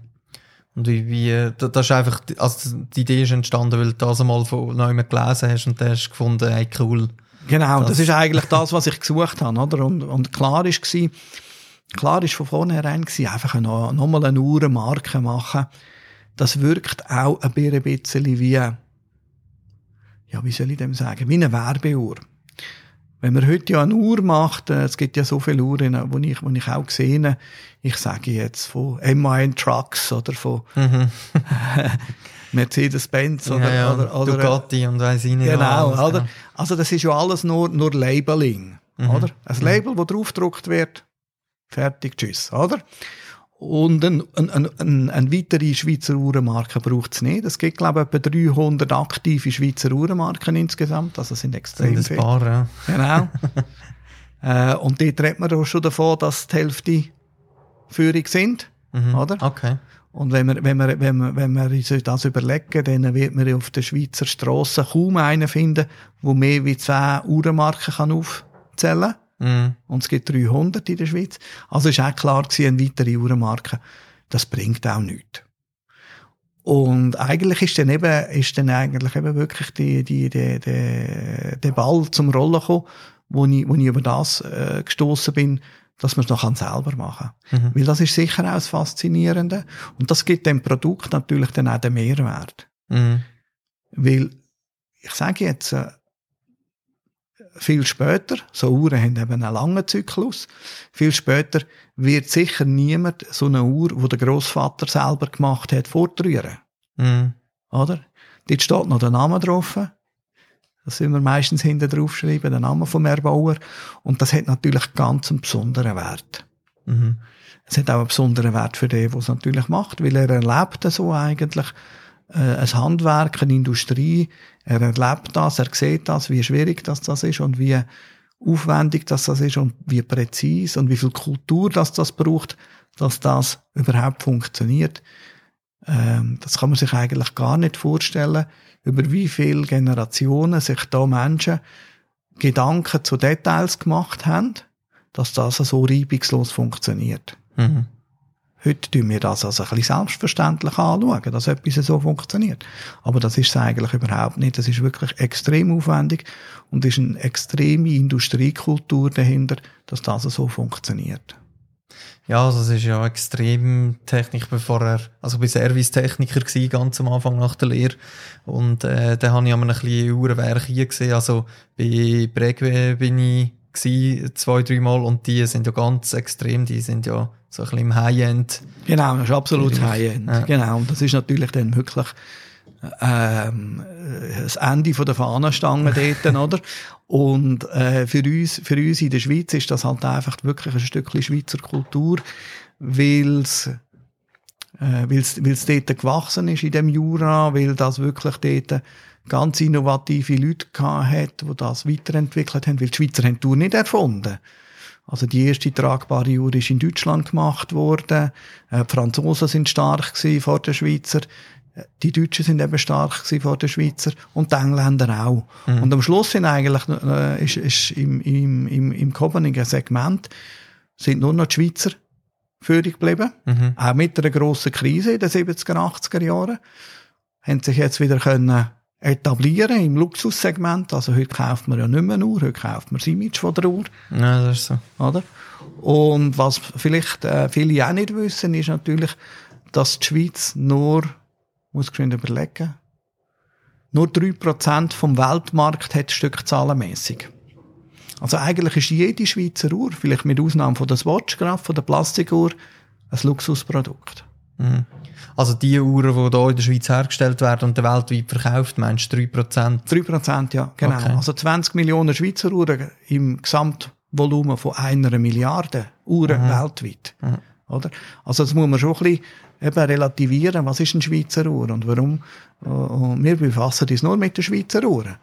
Und wie, wie, das ist einfach, also die Idee ist entstanden, weil du das einmal von jemandem gelesen hast und hast gefunden, hey, cool. Genau, das, das ist eigentlich das, was ich gesucht habe, oder? Und, und klar ist gewesen, klar ist von vornherein gewesen, einfach noch, noch mal eine Uhrenmarke machen. Das wirkt auch ein bisschen wie, ja, wie soll ich dem sagen, wie eine Werbeuhr. Wenn man heute ja eine Uhr macht, äh, es gibt ja so viele Uhren, wo ich, wo ich auch gesehen ich sage jetzt von MAN Trucks oder von mhm. Mercedes-Benz oder, ja, ja. oder, oder Ducati und weiss ich nicht. Genau, alles, oder? Also das ist ja alles nur, nur Labeling, mhm. oder? Ein mhm. Label, wo draufgedruckt wird, fertig, tschüss, oder? Und eine ein, ein, ein weitere Schweizer Uhrenmarke braucht es nicht. Es gibt, glaube ich, etwa 300 aktive Schweizer Uhrenmarken insgesamt. Also sind extrem sind viele. Paar, ja. Genau. äh, und dort redet man auch schon davon, dass die Hälfte Führung sind. Mhm. Oder? Okay. Und wenn wir, wenn wir, wenn wir, wenn wir uns das überlegen, dann wird man auf der Schweizer Straße kaum einen finden, der mehr wie 10 Uhrenmarken kann aufzählen kann. Mm. Und es gibt 300 in der Schweiz. Also ist auch klar gewesen, eine weitere Uhrenmarke. Das bringt auch nichts. Und eigentlich ist dann eben, ist dann eigentlich eben wirklich die, die, die, die, der Ball zum Rollen gekommen, wo ich, wo ich über das äh, gestoßen bin, dass man es noch selber machen kann. Mhm. Weil das ist sicher auch das Faszinierende. Und das gibt dem Produkt natürlich dann auch den Mehrwert. Mhm. Weil, ich sage jetzt, äh, viel später, so Uhren haben eben einen langen Zyklus, viel später wird sicher niemand so eine Uhr, die der Großvater selber gemacht hat, fortrühren. Mhm. Oder? Dort steht noch der Name drauf. Das sind wir meistens hinten drauf schreiben, der Name vom Erbauer. Und das hat natürlich ganz einen besonderen Wert. Mhm. Es hat auch einen besonderen Wert für den, der es natürlich macht, weil er erlebt so eigentlich, ein Handwerk, eine Industrie. Er erlebt das, er sieht das, wie schwierig das, das ist und wie aufwendig das, das ist und wie präzise und wie viel Kultur das, das braucht, dass das überhaupt funktioniert. Ähm, das kann man sich eigentlich gar nicht vorstellen, über wie viele Generationen sich da Menschen Gedanken zu Details gemacht haben, dass das so reibungslos funktioniert. Mhm. Heute tun wir das also ein bisschen selbstverständlich anschauen, dass etwas so funktioniert. Aber das ist es eigentlich überhaupt nicht. Das ist wirklich extrem aufwendig und ist eine extreme Industriekultur dahinter, dass das so funktioniert. Ja, also es ist ja extrem Technik. Ich bin vorher, also ich bin Servicetechniker ganz am Anfang nach der Lehre. Und äh, da habe ich einmal ein bisschen Uhrenwerk hier gesehen. Also bei Bregwe bin ich gewesen, zwei, drei Mal und die sind ja ganz extrem, die sind ja so ein bisschen im High-End. Genau, das ist absolut High-End. Ja. Genau, und das ist natürlich dann wirklich ähm, das Ende von der Fahnenstange dort, oder? Und äh, für, uns, für uns in der Schweiz ist das halt einfach wirklich ein Stückchen Schweizer Kultur, weil es äh, weil's, weil's dort gewachsen ist in dem Jura, weil das wirklich dort ganz innovative Leute hat, die das weiterentwickelt haben, weil die Schweizer haben die Tour nicht erfunden. Also die erste tragbare Uhr ist in Deutschland gemacht worden. Äh, die Franzosen sind stark vor den Schweizer. Die Deutschen sind eben stark vor den Schweizer und die Engländer auch. Mhm. Und am Schluss sind eigentlich, äh, ist, ist im, im, im, im Kopenhagen Segment sind nur noch die Schweizer führig geblieben. Mhm. Auch mit einer grossen Krise in den 70er, 80er Jahren. Haben sich jetzt wieder können etablieren im Luxussegment. Also heute kauft man ja nicht mehr Uhr, heute kauft man das Image von der Uhr. Ja, das ist so. Oder? Und was vielleicht äh, viele auch nicht wissen, ist natürlich, dass die Schweiz nur, muss ich überlegen, nur 3% vom Weltmarkt hat stückzahlenmässig. Also eigentlich ist jede Schweizer Uhr, vielleicht mit Ausnahme von der Swatch, von der Plastikuhr, ein Luxusprodukt. Mhm. Also die Uhren, die hier in der Schweiz hergestellt werden und weltweit verkauft, meinst du 3%? 3%, ja, genau. Okay. Also 20 Millionen Schweizer Uhren im Gesamtvolumen von einer Milliarde Uhren mhm. weltweit. Mhm. Oder? Also das muss man schon ein bisschen eben relativieren, was ist eine Schweizer Uhr und warum, und wir befassen uns nur mit der Schweizer Uhren.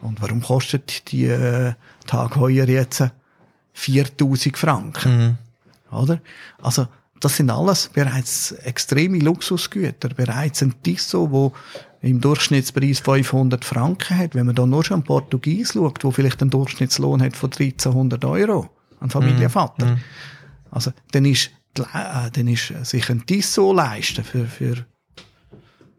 Und warum kostet die äh, Tag heuer jetzt 4000 Franken? Mhm. Oder? Also das sind alles bereits extreme Luxusgüter. Bereits ein Tissot, wo im Durchschnittspreis 500 Franken hat. Wenn man da nur schon Portugies schaut, wo vielleicht einen Durchschnittslohn hat von 1300 Euro, ein Familienvater. Mm. Also, dann ist, äh, dann ist sich ein Tissot leisten für, für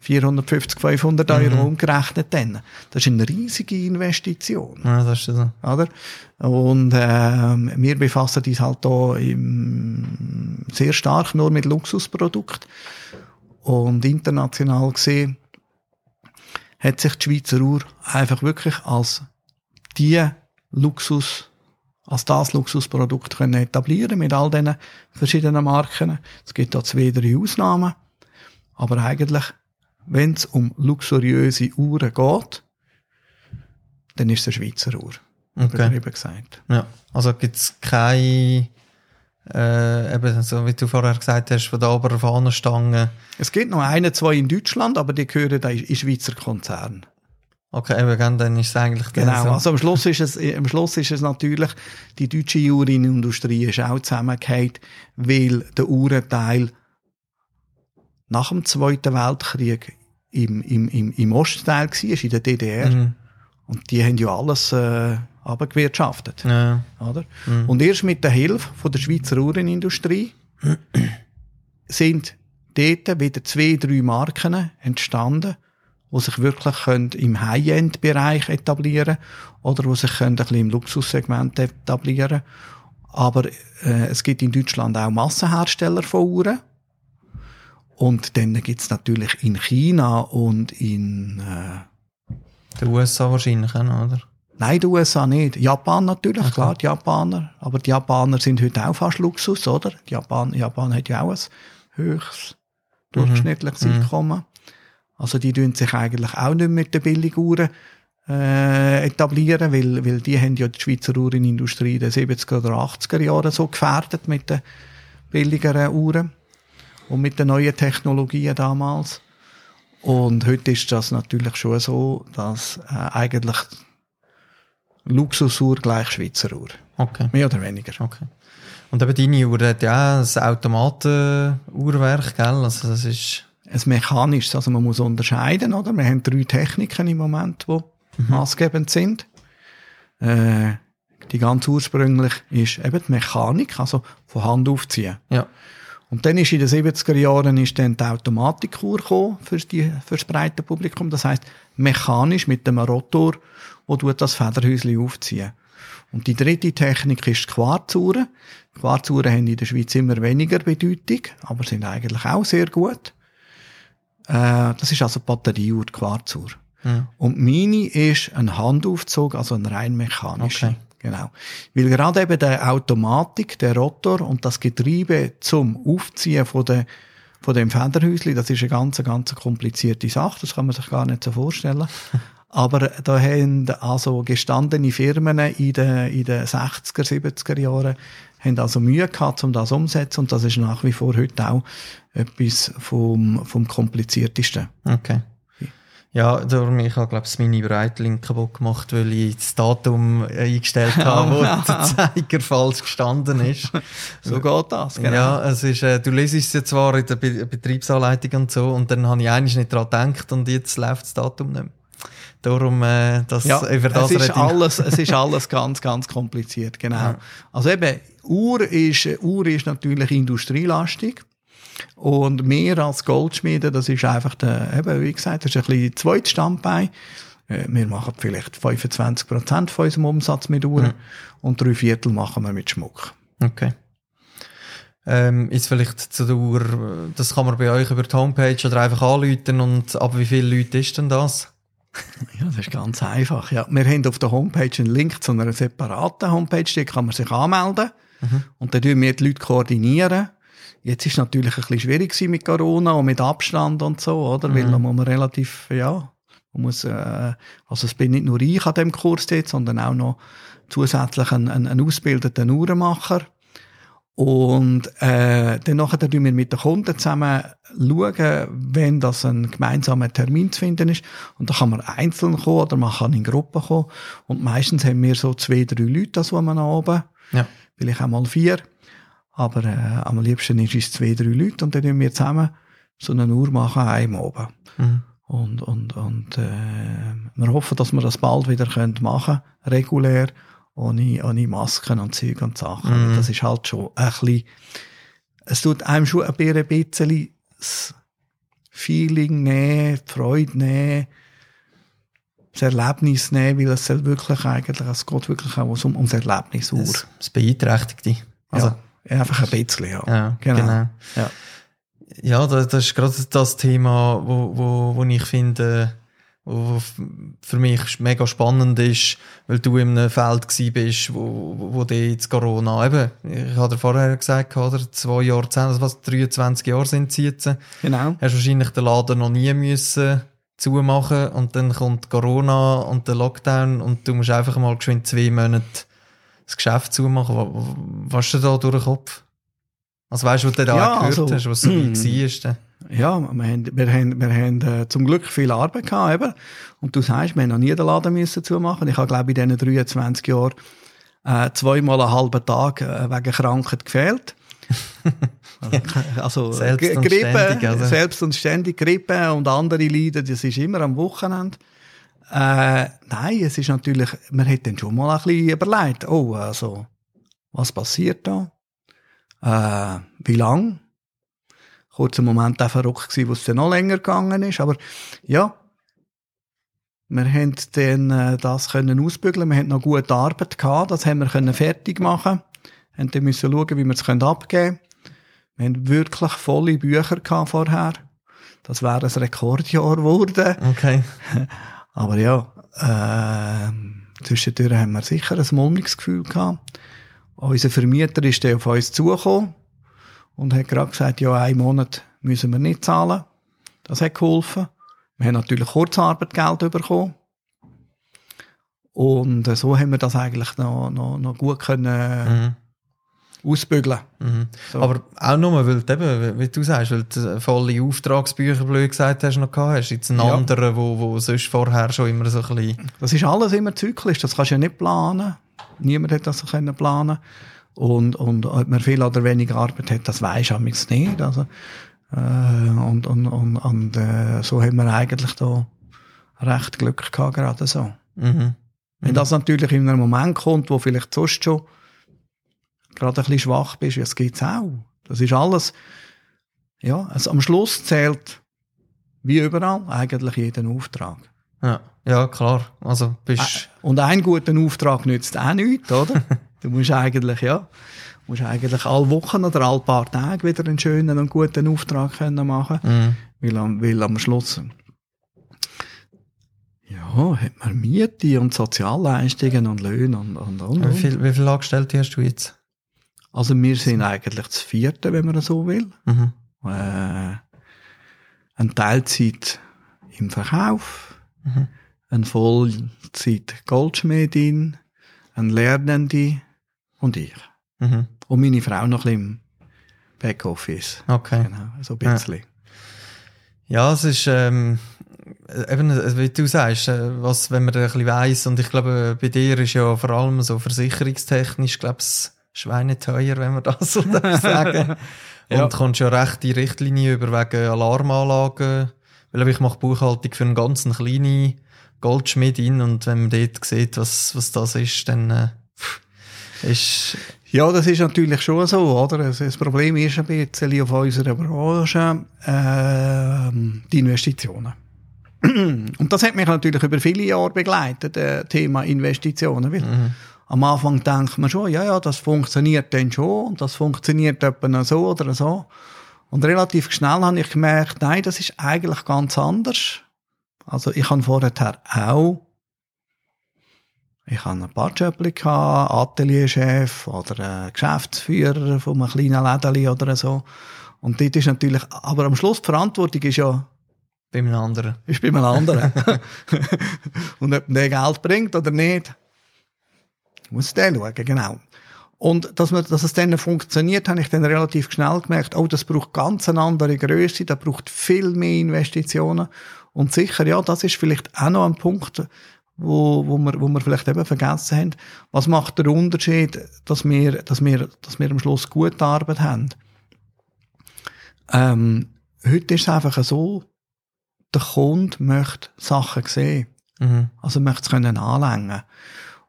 450, 500 Euro mhm. umgerechnet dann. Das ist eine riesige Investition. Ja, das ist so. Oder? Und äh, wir befassen uns halt da im, sehr stark nur mit Luxusprodukten. Und international gesehen hat sich die Schweizer Uhr einfach wirklich als die Luxus als das Luxusprodukt können etablieren mit all diesen verschiedenen Marken. Es gibt da zwei, drei Ausnahmen. Aber eigentlich wenn es um luxuriöse Uhren geht, dann ist es eine Schweizer Uhr. Okay. gesagt. Ja, also gibt es keine, äh, eben so wie du vorher gesagt hast, von der oberen Fahnenstange. Es gibt noch eine, zwei in Deutschland, aber die gehören in Schweizer Konzern. Okay, eben, dann ist es eigentlich Genau, so. also am Schluss ist es, am Schluss ist es natürlich, die deutsche Uhrenindustrie ist auch zusammengehört, weil der Uhrenteil nach dem Zweiten Weltkrieg im, im, im, im Ostteil war, in der DDR. Mhm. Und die haben ja alles äh, abgewirtschaftet. Ja. Oder? Mhm. Und erst mit der Hilfe von der Schweizer Uhrenindustrie sind dort wieder zwei, drei Marken entstanden, die sich wirklich können im High-End-Bereich etablieren oder die sich können ein bisschen im Luxussegment etablieren Aber äh, es gibt in Deutschland auch Massenhersteller von Uhren und dann gibt's natürlich in China und in äh, den USA wahrscheinlich oder? Nein, die USA nicht. Japan natürlich, okay. klar, die Japaner. Aber die Japaner sind heute auch fast Luxus, oder? Die Japan, Japan hat ja auch ein höchst durchschnittliches mhm. Einkommen. Also die tun sich eigentlich auch nicht mit den Billiguhren äh, etablieren, weil, weil die haben ja die Schweizer Uhrenindustrie in den 70er oder 80er Jahren so gefährdet mit den billigeren Uhren und mit den neuen Technologien damals. Und heute ist das natürlich schon so, dass äh, eigentlich Luxusuhr gleich Schweizer Uhr. Okay. Mehr oder weniger. Okay. Und eben deine Uhr hat ja ein Automatenuhrwerk, gell? Also das ist... Ein mechanisches, also man muss unterscheiden, oder? Wir haben drei Techniken im Moment, die mhm. maßgebend sind. Äh, die ganz ursprünglich ist eben die Mechanik, also von Hand aufziehen. Ja. Und dann ist in den 70er Jahren ist dann die Automatikuhr gekommen für, die, für das breite Publikum. Das heißt mechanisch mit dem Rotor, wo du das Federhäuschen aufziehen. Und die dritte Technik ist die Quarzuhren. Quarzuhren haben in der Schweiz immer weniger Bedeutung, aber sind eigentlich auch sehr gut. Äh, das ist also Batterieuhr, die Quarzuhr. Mhm. Und meine ist ein Handaufzug, also ein rein mechanischer. Okay. Genau. Weil gerade eben der Automatik, der Rotor und das Getriebe zum Aufziehen von der von dem Federhäusli, das ist eine ganz, ganz komplizierte Sache, das kann man sich gar nicht so vorstellen. Aber da haben also gestandene Firmen in den, in den 60er, 70er Jahren haben also Mühe gehabt, um das umzusetzen und das ist nach wie vor heute auch etwas vom, vom kompliziertesten. Okay. Ja, darum, ich habe, glaube ich, meine Breitling kaputt gemacht, weil ich das Datum eingestellt habe, wo der Zeiger falsch gestanden ist. So geht das, genau. Ja, es ist, äh, du lesest es ja zwar in der Be Betriebsanleitung und so, und dann habe ich eigentlich nicht dran gedacht und jetzt läuft das Datum nicht mehr. Darum, äh, das, Ja, über das es ist alles, es ist alles ganz, ganz kompliziert, genau. Ja. Also eben, Uhr ist, Uhr ist natürlich industrielastig. Und wir als Goldschmiede, das ist einfach der, eben, wie gesagt, das ist ein bisschen zweites Standbein. Äh, Wir machen vielleicht 25 Prozent von unserem Umsatz mit Uhren und drei Viertel machen wir mit Schmuck. Okay. Ähm, ist vielleicht zu der Uhr, das kann man bei euch über die Homepage oder einfach anrufen und ab wie viele Leute ist denn das? Ja, das ist ganz einfach. Ja, wir haben auf der Homepage einen Link zu einer separaten Homepage, da kann man sich anmelden und dann tun wir die Leute koordinieren. Jetzt ist es natürlich ein bisschen schwierig mit Corona und mit Abstand und so, oder? Weil da muss man relativ, ja, man muss, äh, also es bin nicht nur ich an dem Kurs jetzt, sondern auch noch zusätzlich ein, ein, ein ausgebildeter Uhrenmacher. Und äh, dann nachher tun wir mit den Kunden zusammen schauen, wenn das ein gemeinsamer Termin zu finden ist. Und da kann man einzeln kommen oder man kann in Gruppen kommen. Und meistens haben wir so zwei, drei Leute, das wo man oben. Ja. Vielleicht auch mal vier. Aber äh, am liebsten ist es zwei, drei Leute und dann tun wir zusammen so eine Uhr machen, einem oben. Mhm. Und, und, und äh, wir hoffen, dass wir das bald wieder können machen regulär, ohne, ohne Masken und Zeug und Sachen. Mhm. Das ist halt schon ein bisschen, es tut einem schon ein bisschen, das Feeling nehmen, die Freude nehmen, das Erlebnis nehmen, weil es soll wirklich eigentlich, es geht wirklich auch um, ums Erlebnis. Uhr. Das, das beeinträchtigt dich. Also, ja, einfach ein bisschen, ja. ja, genau. genau. Ja. Ja, das, das ist gerade das Thema, wo, wo, wo ich finde, wo f- für mich mega spannend ist, weil du in einem Feld bist, wo, wo, wo dir jetzt Corona eben, ich hatte vorher gesagt, oder, zwei Jahre, also was, 23 Jahre sind sie jetzt, Genau. hast wahrscheinlich den Laden noch nie müssen zumachen und dann kommt Corona und der Lockdown und du musst einfach mal geschwind zwei Monate das Geschäft zumachen. Wa- wa- Was ist dir da durch den Kopf? Also weißt du, was du da Ja, gehört also, hast, was so wie war? dann? Ja, wir haben, wir haben, wir haben äh, zum Glück viel Arbeit gehabt, eben. Und du sagst, wir haben noch nie den Laden müssen zumachen. Ich habe, glaube ich, in diesen 23 Jahren äh, zweimal einen halben Tag äh, wegen Krankheit gefehlt. also Selbst G- und Grippe, ständig, also. selbst und ständig Grippe und andere Leiden, das ist immer am Wochenende. Äh, nein, es ist natürlich, man hat dann schon mal ein bisschen überlegt, oh, also, was passiert da? Äh, wie lang? kurzer Moment auch verrückt gewesen, wo es dann noch länger gegangen ist. Aber ja, wir haben dann äh, das können ausbügeln. Wir haben noch gute Arbeit gehabt. Das haben wir können fertig machen. Haben dann müssen schauen, wie wir es können abgeben. Wir haben wirklich volle Bücher gehabt vorher. Das wäre ein Rekordjahr geworden. Okay. Aber ja, äh, zwischendurch haben wir sicher ein mulmiges gehabt. Unser Vermieter ist dann auf uns zugekommen und hat gerade gesagt, ja, einen Monat müssen wir nicht zahlen. Das hat geholfen. Wir haben natürlich Kurzarbeitgeld bekommen. Und äh, so haben wir das eigentlich noch, noch, noch gut können Mhm. Ausbügeln. Mhm. So. Aber auch nur, weil du eben, wie du sagst, weil du volle Auftragsbücher, blöd gesagt hast, noch gehabt hast. Jetzt ein Ja. anderer, wo, wo sonst vorher schon immer so ein bisschen... Das ist alles immer zyklisch, das kannst du ja nicht planen. Niemand hat das so können planen. Und, und ob man viel oder wenig Arbeit hat, das weiß ich nicht. Also, äh, und und, und, und äh, so haben wir eigentlich da recht Glück gehabt, gerade so. Mhm. Wenn das natürlich in einem Moment kommt, wo vielleicht sonst schon gerade ein bisschen schwach bist, das gibt's auch. Das ist alles, ja, also am Schluss zählt, wie überall, eigentlich jeden Auftrag. Ja, ja klar. Also bist Und ein guter Auftrag nützt auch nichts, oder? du musst eigentlich, ja, musst eigentlich alle Wochen oder alle paar Tage wieder einen schönen und guten Auftrag können machen Mhm. weil, am, weil am Schluss ja, hat man Miete und Sozialleistungen und Löhne und, und, und, Wie und. viel, wie viele Angestellte hast du jetzt? Also wir sind eigentlich das vierte, wenn man so will. Mhm. Äh, eine Teilzeit im Verkauf, Mhm. eine Vollzeit Goldschmiedin, eine Lernende und ich. Mhm. Und meine Frau noch ein bisschen im Backoffice. Okay. Genau, so ein bisschen. Ja, es ist ähm, eben, äh, wie du sagst, äh, was, wenn man ein bisschen weiss, und ich glaube, bei dir ist ja vor allem so versicherungstechnisch, glaube ich, schweineteuer, wenn man das so sagen Ja. Und kommst ja recht die Richtlinie über wegen Alarmanlagen, weil ich mache Buchhaltung für einen ganz kleinen Goldschmied in und wenn man dort sieht, was, was das ist, dann äh, ist Ja, das ist natürlich schon so, oder? Das, Problem ist ein bisschen auf unserer Branche ähm, die Investitionen. Und das hat mich natürlich über viele Jahre begleitet, das Thema Investitionen. Weil Am Anfang denkt man schon, ja, ja, das funktioniert dann schon und das funktioniert etwa so oder so. Und relativ schnell habe ich gemerkt, nein, das ist eigentlich ganz anders. Also ich habe vorher auch ich hatte ein paar Jobs, Atelierchef oder äh, Geschäftsführer von einem kleinen Lädeli oder so. Und dort ist natürlich, aber am Schluss die Verantwortung ist ja bei einem anderen. ist bei einem anderen. Und ob der Geld bringt oder nicht, muss der schauen, genau. Und dass, man, dass es dann funktioniert, habe ich dann relativ schnell gemerkt, oh, das braucht ganz eine andere Größe, das braucht viel mehr Investitionen. Und sicher, ja, das ist vielleicht auch noch ein Punkt, wo, wo, wir, wo wir vielleicht eben vergessen haben. Was macht der Unterschied, dass wir, dass wir, dass wir am Schluss gute Arbeit haben? Ähm, heute ist es einfach so, der Kunde möchte Sachen sehen. Mhm. Also möchte es können anlängen.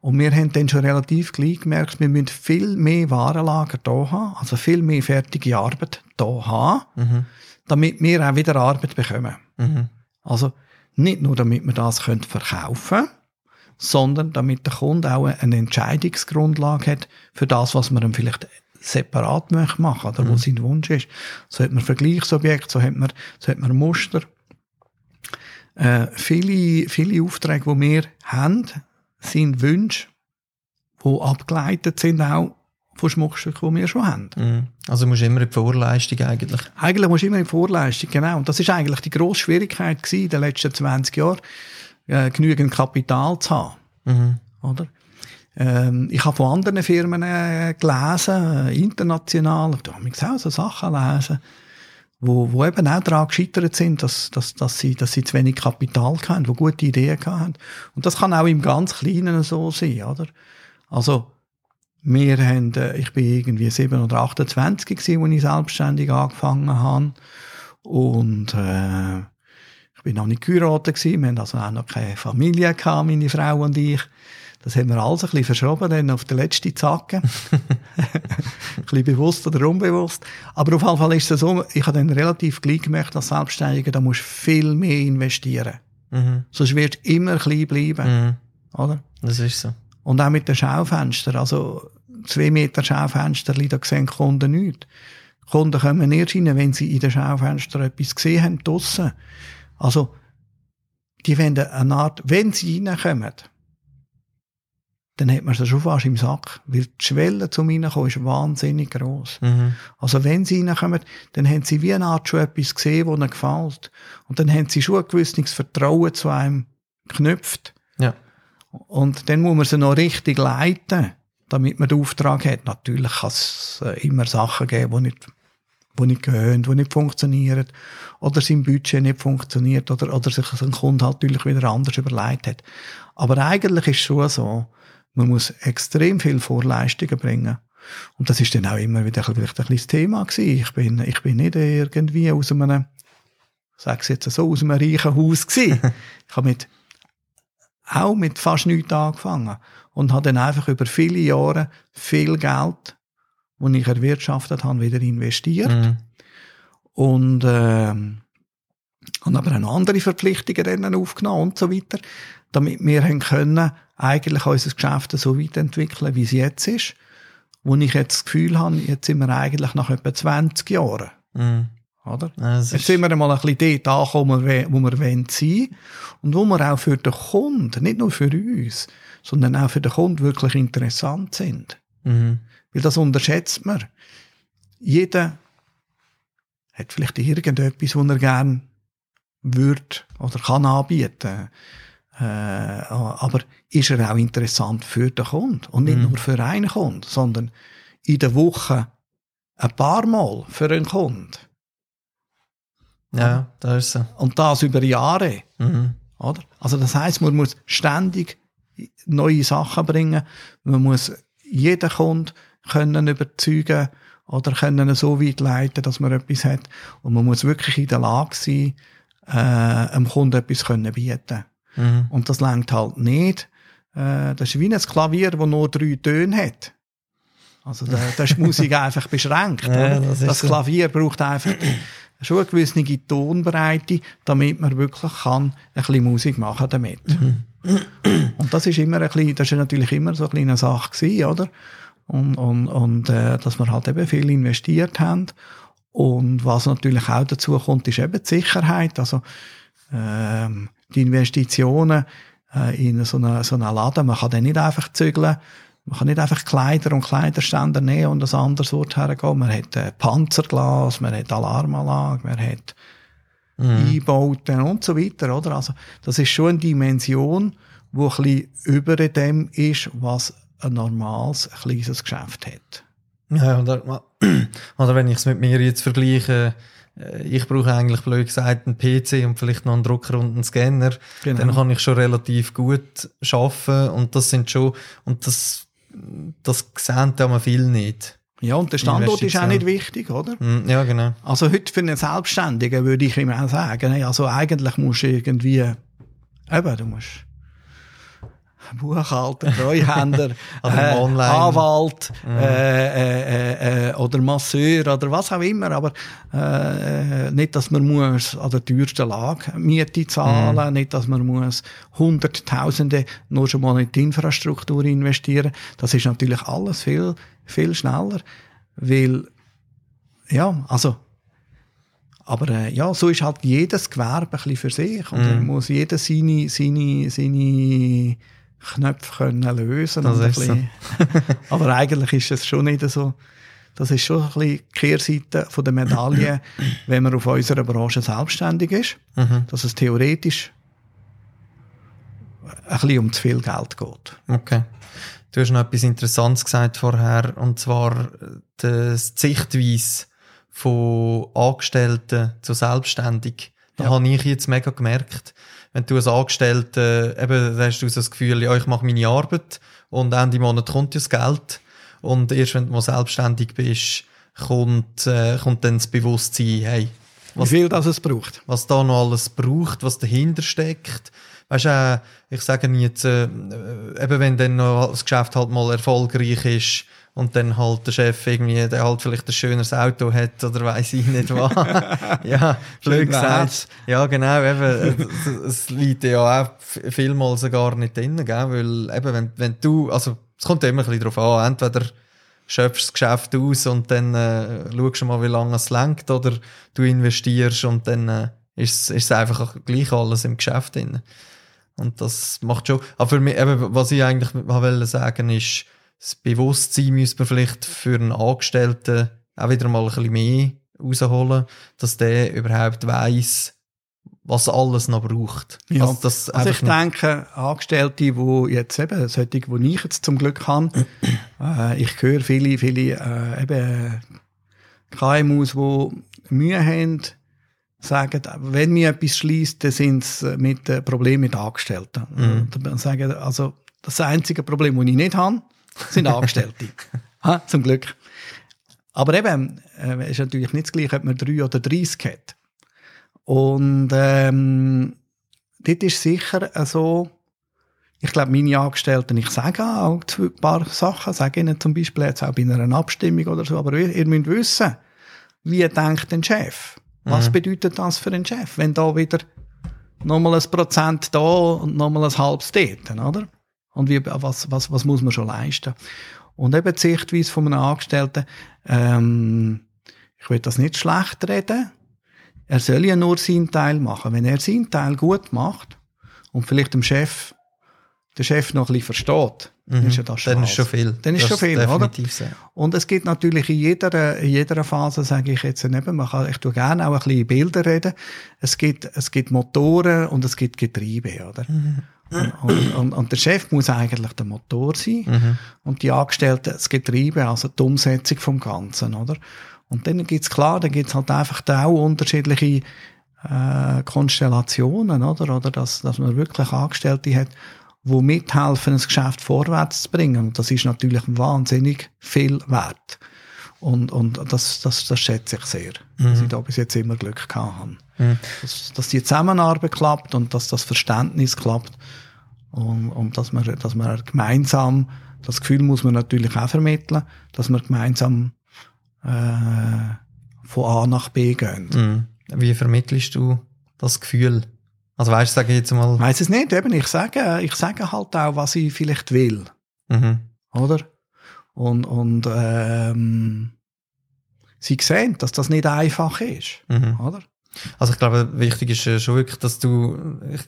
Und wir haben dann schon relativ gleich gemerkt, wir müssen viel mehr Warenlager da haben, also viel mehr fertige Arbeit da haben, Mhm. damit wir auch wieder Arbeit bekommen. Mhm. Also nicht nur, damit wir das können verkaufen sondern damit der Kunde auch eine Entscheidungsgrundlage hat für das, was man ihm vielleicht separat möchte machen oder wo sein Wunsch ist. So hat man Vergleichsobjekte, so hat man, so hat man Muster. Äh, viele, viele Aufträge, die wir haben, sind Wünsche, die abgeleitet sind auch von Schmuckstücken, die wir schon haben. Mhm. Also musst du immer in die Vorleistung eigentlich. Eigentlich musst du immer in die Vorleistung, genau. Und das ist eigentlich die grosse Schwierigkeit gewesen in den letzten 20 Jahren, äh, genügend Kapital zu haben. Mhm. Oder? Ähm, ich habe von anderen Firmen äh, gelesen, äh, international, da habe ich auch so Sachen lesen, wo, wo eben auch daran gescheitert sind, dass, dass, dass, sie, dass sie zu wenig Kapital hatten, die gute Ideen hatten. Und das kann auch im ganz Kleinen so sein, oder? Also, wir haben, äh, ich bin irgendwie 7 oder 28 gewesen, als ich selbstständig angefangen habe. Und, äh, ich bin noch nicht geheiratet gewesen. Wir haben also auch noch keine Familie gehabt, meine Frau und ich. Das haben wir alles ein bisschen verschoben, dann auf den letzten Zacken. ein bisschen bewusst oder unbewusst. Aber auf jeden Fall ist es so, ich habe dann relativ gleich gemerkt, als Selbstständiger, da musst du viel mehr investieren. Mhm. Sonst wird immer klein bleiben, Mhm. oder? Das ist so. Und auch mit den Schaufenstern. Also, zwei Meter Schaufenster, da sehen die Kunden nichts. Die Kunden kommen erst rein, wenn sie in den Schaufenstern etwas gesehen haben, draussen. Also, die wollen eine Art, wenn sie reinkommen, dann hat man sie schon fast im Sack. Weil die Schwelle zum Reinkommen ist wahnsinnig gross. Mhm. Also wenn sie reinkommen, dann haben sie wie eine Art schon etwas gesehen, was ihnen gefällt. Und dann haben sie schon ein gewisses Vertrauen zu einem geknüpft. Ja. Und dann muss man sie noch richtig leiten, damit man den Auftrag hat. Natürlich kann es äh, immer Sachen geben, die nicht, die nicht gehen, die nicht funktionieren. Oder sein Budget nicht funktioniert. Oder, oder sich ein Kunde halt natürlich wieder anders überlegt hat. Aber eigentlich ist es schon so, man muss extrem viel Vorleistungen bringen. Und das ist dann auch immer wieder vielleicht ein bisschen das Thema gewesen. Ich bin, ich bin nicht irgendwie aus einem, sag es jetzt so, aus einem reichen Haus gewesen. ich habe mit, auch mit fast nichts angefangen. Und habe dann einfach über viele Jahre viel Geld, das ich erwirtschaftet habe, wieder investiert. Mhm. Und, ähm, haben aber auch andere Verpflichtungen dann aufgenommen und so weiter, damit wir haben können eigentlich unser Geschäft so weiterentwickeln, wie es jetzt ist. Wo ich jetzt das Gefühl habe, jetzt sind wir eigentlich nach etwa 20 Jahren. Mhm. Oder? Ja, Jetzt sind wir einmal ein bisschen dort angekommen, wo wir, wo wir sein und wo wir auch für den Kunden, nicht nur für uns, sondern auch für den Kunden wirklich interessant sind. Mhm. Weil das unterschätzt man. Jeder hat vielleicht irgendetwas, was er gerne würde oder kann anbieten. Äh, aber ist er auch interessant für den Kunden? Und nicht Mhm. nur für einen Kunden, sondern in der Woche ein paar Mal für einen Kunden. Ja, da ist so. Und das über Jahre. Mhm. Oder? Also das heißt, man muss ständig neue Sachen bringen. Man muss jeden Kunden können überzeugen oder können so weit leiten, dass man etwas hat. Und man muss wirklich in der Lage sein, äh, einem Kunden etwas können bieten. Mhm. Und das langt halt nicht. Äh, das ist wie ein Klavier, das nur drei Töne hat. Also da, da ist die Musik einfach beschränkt. Ja, das das so. Klavier braucht einfach schon eine gewisse Tonbreite, damit man wirklich kann ein bisschen Musik machen damit. Mhm. Und das ist immer ein bisschen, das ist natürlich immer so eine kleine Sache gewesen, oder? Und, und, und äh, dass wir halt eben viel investiert haben. Und was natürlich auch dazu kommt, ist eben die Sicherheit. Also ähm, die Investitionen äh, in so einen so eine Laden, man kann den nicht einfach zügeln. Man kann nicht einfach Kleider und Kleiderständer nehmen und ein anderes Ort hergehen. Man hat äh, Panzerglas, man hat Alarmanlage, man hat Mhm. Einbauten und so weiter, oder? Also, das ist schon eine Dimension, die ein bisschen über dem ist, was ein normales, kleines Geschäft hat. Ja, oder, oder wenn ich es mit mir jetzt vergleiche, ich brauche eigentlich blöd gesagt einen PC und vielleicht noch einen Drucker und einen Scanner, Genau. dann kann ich schon relativ gut arbeiten und das sind schon, und das, das sehen mal viel nicht. Ja, und der Standort ist auch nicht wichtig, oder? Mhm, Ja, genau. Also heute für einen Selbstständigen würde ich ihm auch sagen, also eigentlich musst du irgendwie, eben, du musst Buchhalter, Treuhänder, äh. Anwalt äh, äh, äh, äh, oder Masseur oder was auch immer, aber äh, nicht, dass man muss an der teuersten Lage Miete zahlen, nicht, dass man muss Hunderttausende nur schon mal in die Infrastruktur investieren. Das ist natürlich alles viel, viel schneller, weil ja, also aber äh, ja, so ist halt jedes Gewerbe ein bisschen für sich. Und dann muss jeder seine, seine, seine Knöpfe können lösen. Das und so. aber eigentlich ist es schon nicht so. Das ist schon ein bisschen die Kehrseite von der Medaille, wenn man auf unserer Branche selbstständig ist, Mhm. dass es theoretisch ein bisschen um zu viel Geld geht. Okay. Du hast noch etwas Interessantes gesagt vorher, und zwar äh, die Sichtweise von Angestellten zu Selbstständig. Da Ja. habe ich jetzt mega gemerkt, wenn du als Angestellter, eben, da hast du so das Gefühl, ja, ich mache meine Arbeit und Ende Monat kommt ja das Geld. Und erst wenn du mal selbstständig bist, kommt, äh, kommt dann das Bewusstsein, hey, Wie viel das es braucht. was da noch alles braucht, was dahinter steckt. Weißt du, äh, ich sage jetzt, äh, äh, eben wenn dann noch das Geschäft halt mal erfolgreich ist und dann halt der Chef irgendwie, der halt vielleicht ein schöneres Auto hat oder weiß ich nicht was. ja, blöd gesagt. Ja, genau, eben, es, liegt ja auch vielmals gar nicht drin, gell? weil eben, wenn, wenn du, also, es kommt ja immer ein bisschen drauf an, entweder schöpfst das Geschäft aus und dann äh, schaust du mal, wie lange es lenkt, oder du investierst und dann äh, ist es einfach gleich alles im Geschäft drin. Und das macht schon, aber für mich, eben, was ich eigentlich wollte sagen, ist, das Bewusstsein müsste man vielleicht für einen Angestellten auch wieder mal ein bisschen mehr rausholen, dass der überhaupt weiss, was alles noch braucht. Ja. Also, das Also ich denke, Angestellte, die jetzt eben, solche, die ich jetzt zum Glück habe, äh, ich höre viele, viele äh, eben KMUs, die Mühe haben, sagen, wenn mir etwas schließt, dann sind es mit äh, Problemen mit Angestellten. Mhm. Und dann sagen, also das einzige Problem, das ich nicht habe, sind Angestellte. ha, zum Glück. Aber eben, äh, ist natürlich nicht das Gleiche, ob man drei oder 30 hat. Und ähm, dort ist sicher so, ich glaube, meine Angestellten, ich sage auch ein paar Sachen, sage ihnen zum Beispiel jetzt auch bei einer Abstimmung oder so, aber ihr, ihr müsst wissen, wie denkt ein Chef? Was bedeutet das für einen Chef, wenn da wieder nochmal ein Prozent da und nochmal ein halbes dort, oder? Und wie, was, was, was muss man schon leisten? Und eben die Sichtweise von einem Angestellten, ähm, ich will das nicht schlecht reden, er soll ja nur seinen Teil machen. Wenn er seinen Teil gut macht und vielleicht dem Chef, der Chef noch ein bisschen versteht, dann Mhm. ist ja das schon Dann ist schon viel. Dann ist Das schon viel, oder? so. Und es gibt natürlich in jeder, in jeder Phase, sage ich jetzt nicht, man kann, ich tue gerne auch ein bisschen in Bilder reden. Es gibt, es gibt Motoren und es gibt Getriebe, oder? Und, und, und, und der Chef muss eigentlich der Motor sein Mhm. und die Angestellten das Getriebe, also die Umsetzung vom Ganzen, oder? Und dann gibt's klar, dann gibt's halt einfach da auch unterschiedliche äh, Konstellationen, oder? Oder dass, dass man wirklich Angestellte hat, die mithelfen, ein Geschäft vorwärts zu bringen. Und das ist natürlich wahnsinnig viel wert. Und, und das, das, das schätze ich sehr, dass ich da bis jetzt immer Glück gehabt habe. Mhm. Dass, dass die Zusammenarbeit klappt und dass das Verständnis klappt. Und, und dass, man, dass man gemeinsam, das Gefühl muss man natürlich auch vermitteln, dass man gemeinsam äh, von A nach B gehen. Mhm. Wie vermittelst du das Gefühl? Also weißt du, sage ich jetzt mal. Weiss es nicht, eben, ich sage, ich sage halt auch, was ich vielleicht will, Mhm. oder? Und, und ähm, sie sehen, dass das nicht einfach ist, Mhm. oder? Also ich glaube, wichtig ist äh, schon wirklich, dass du, ich,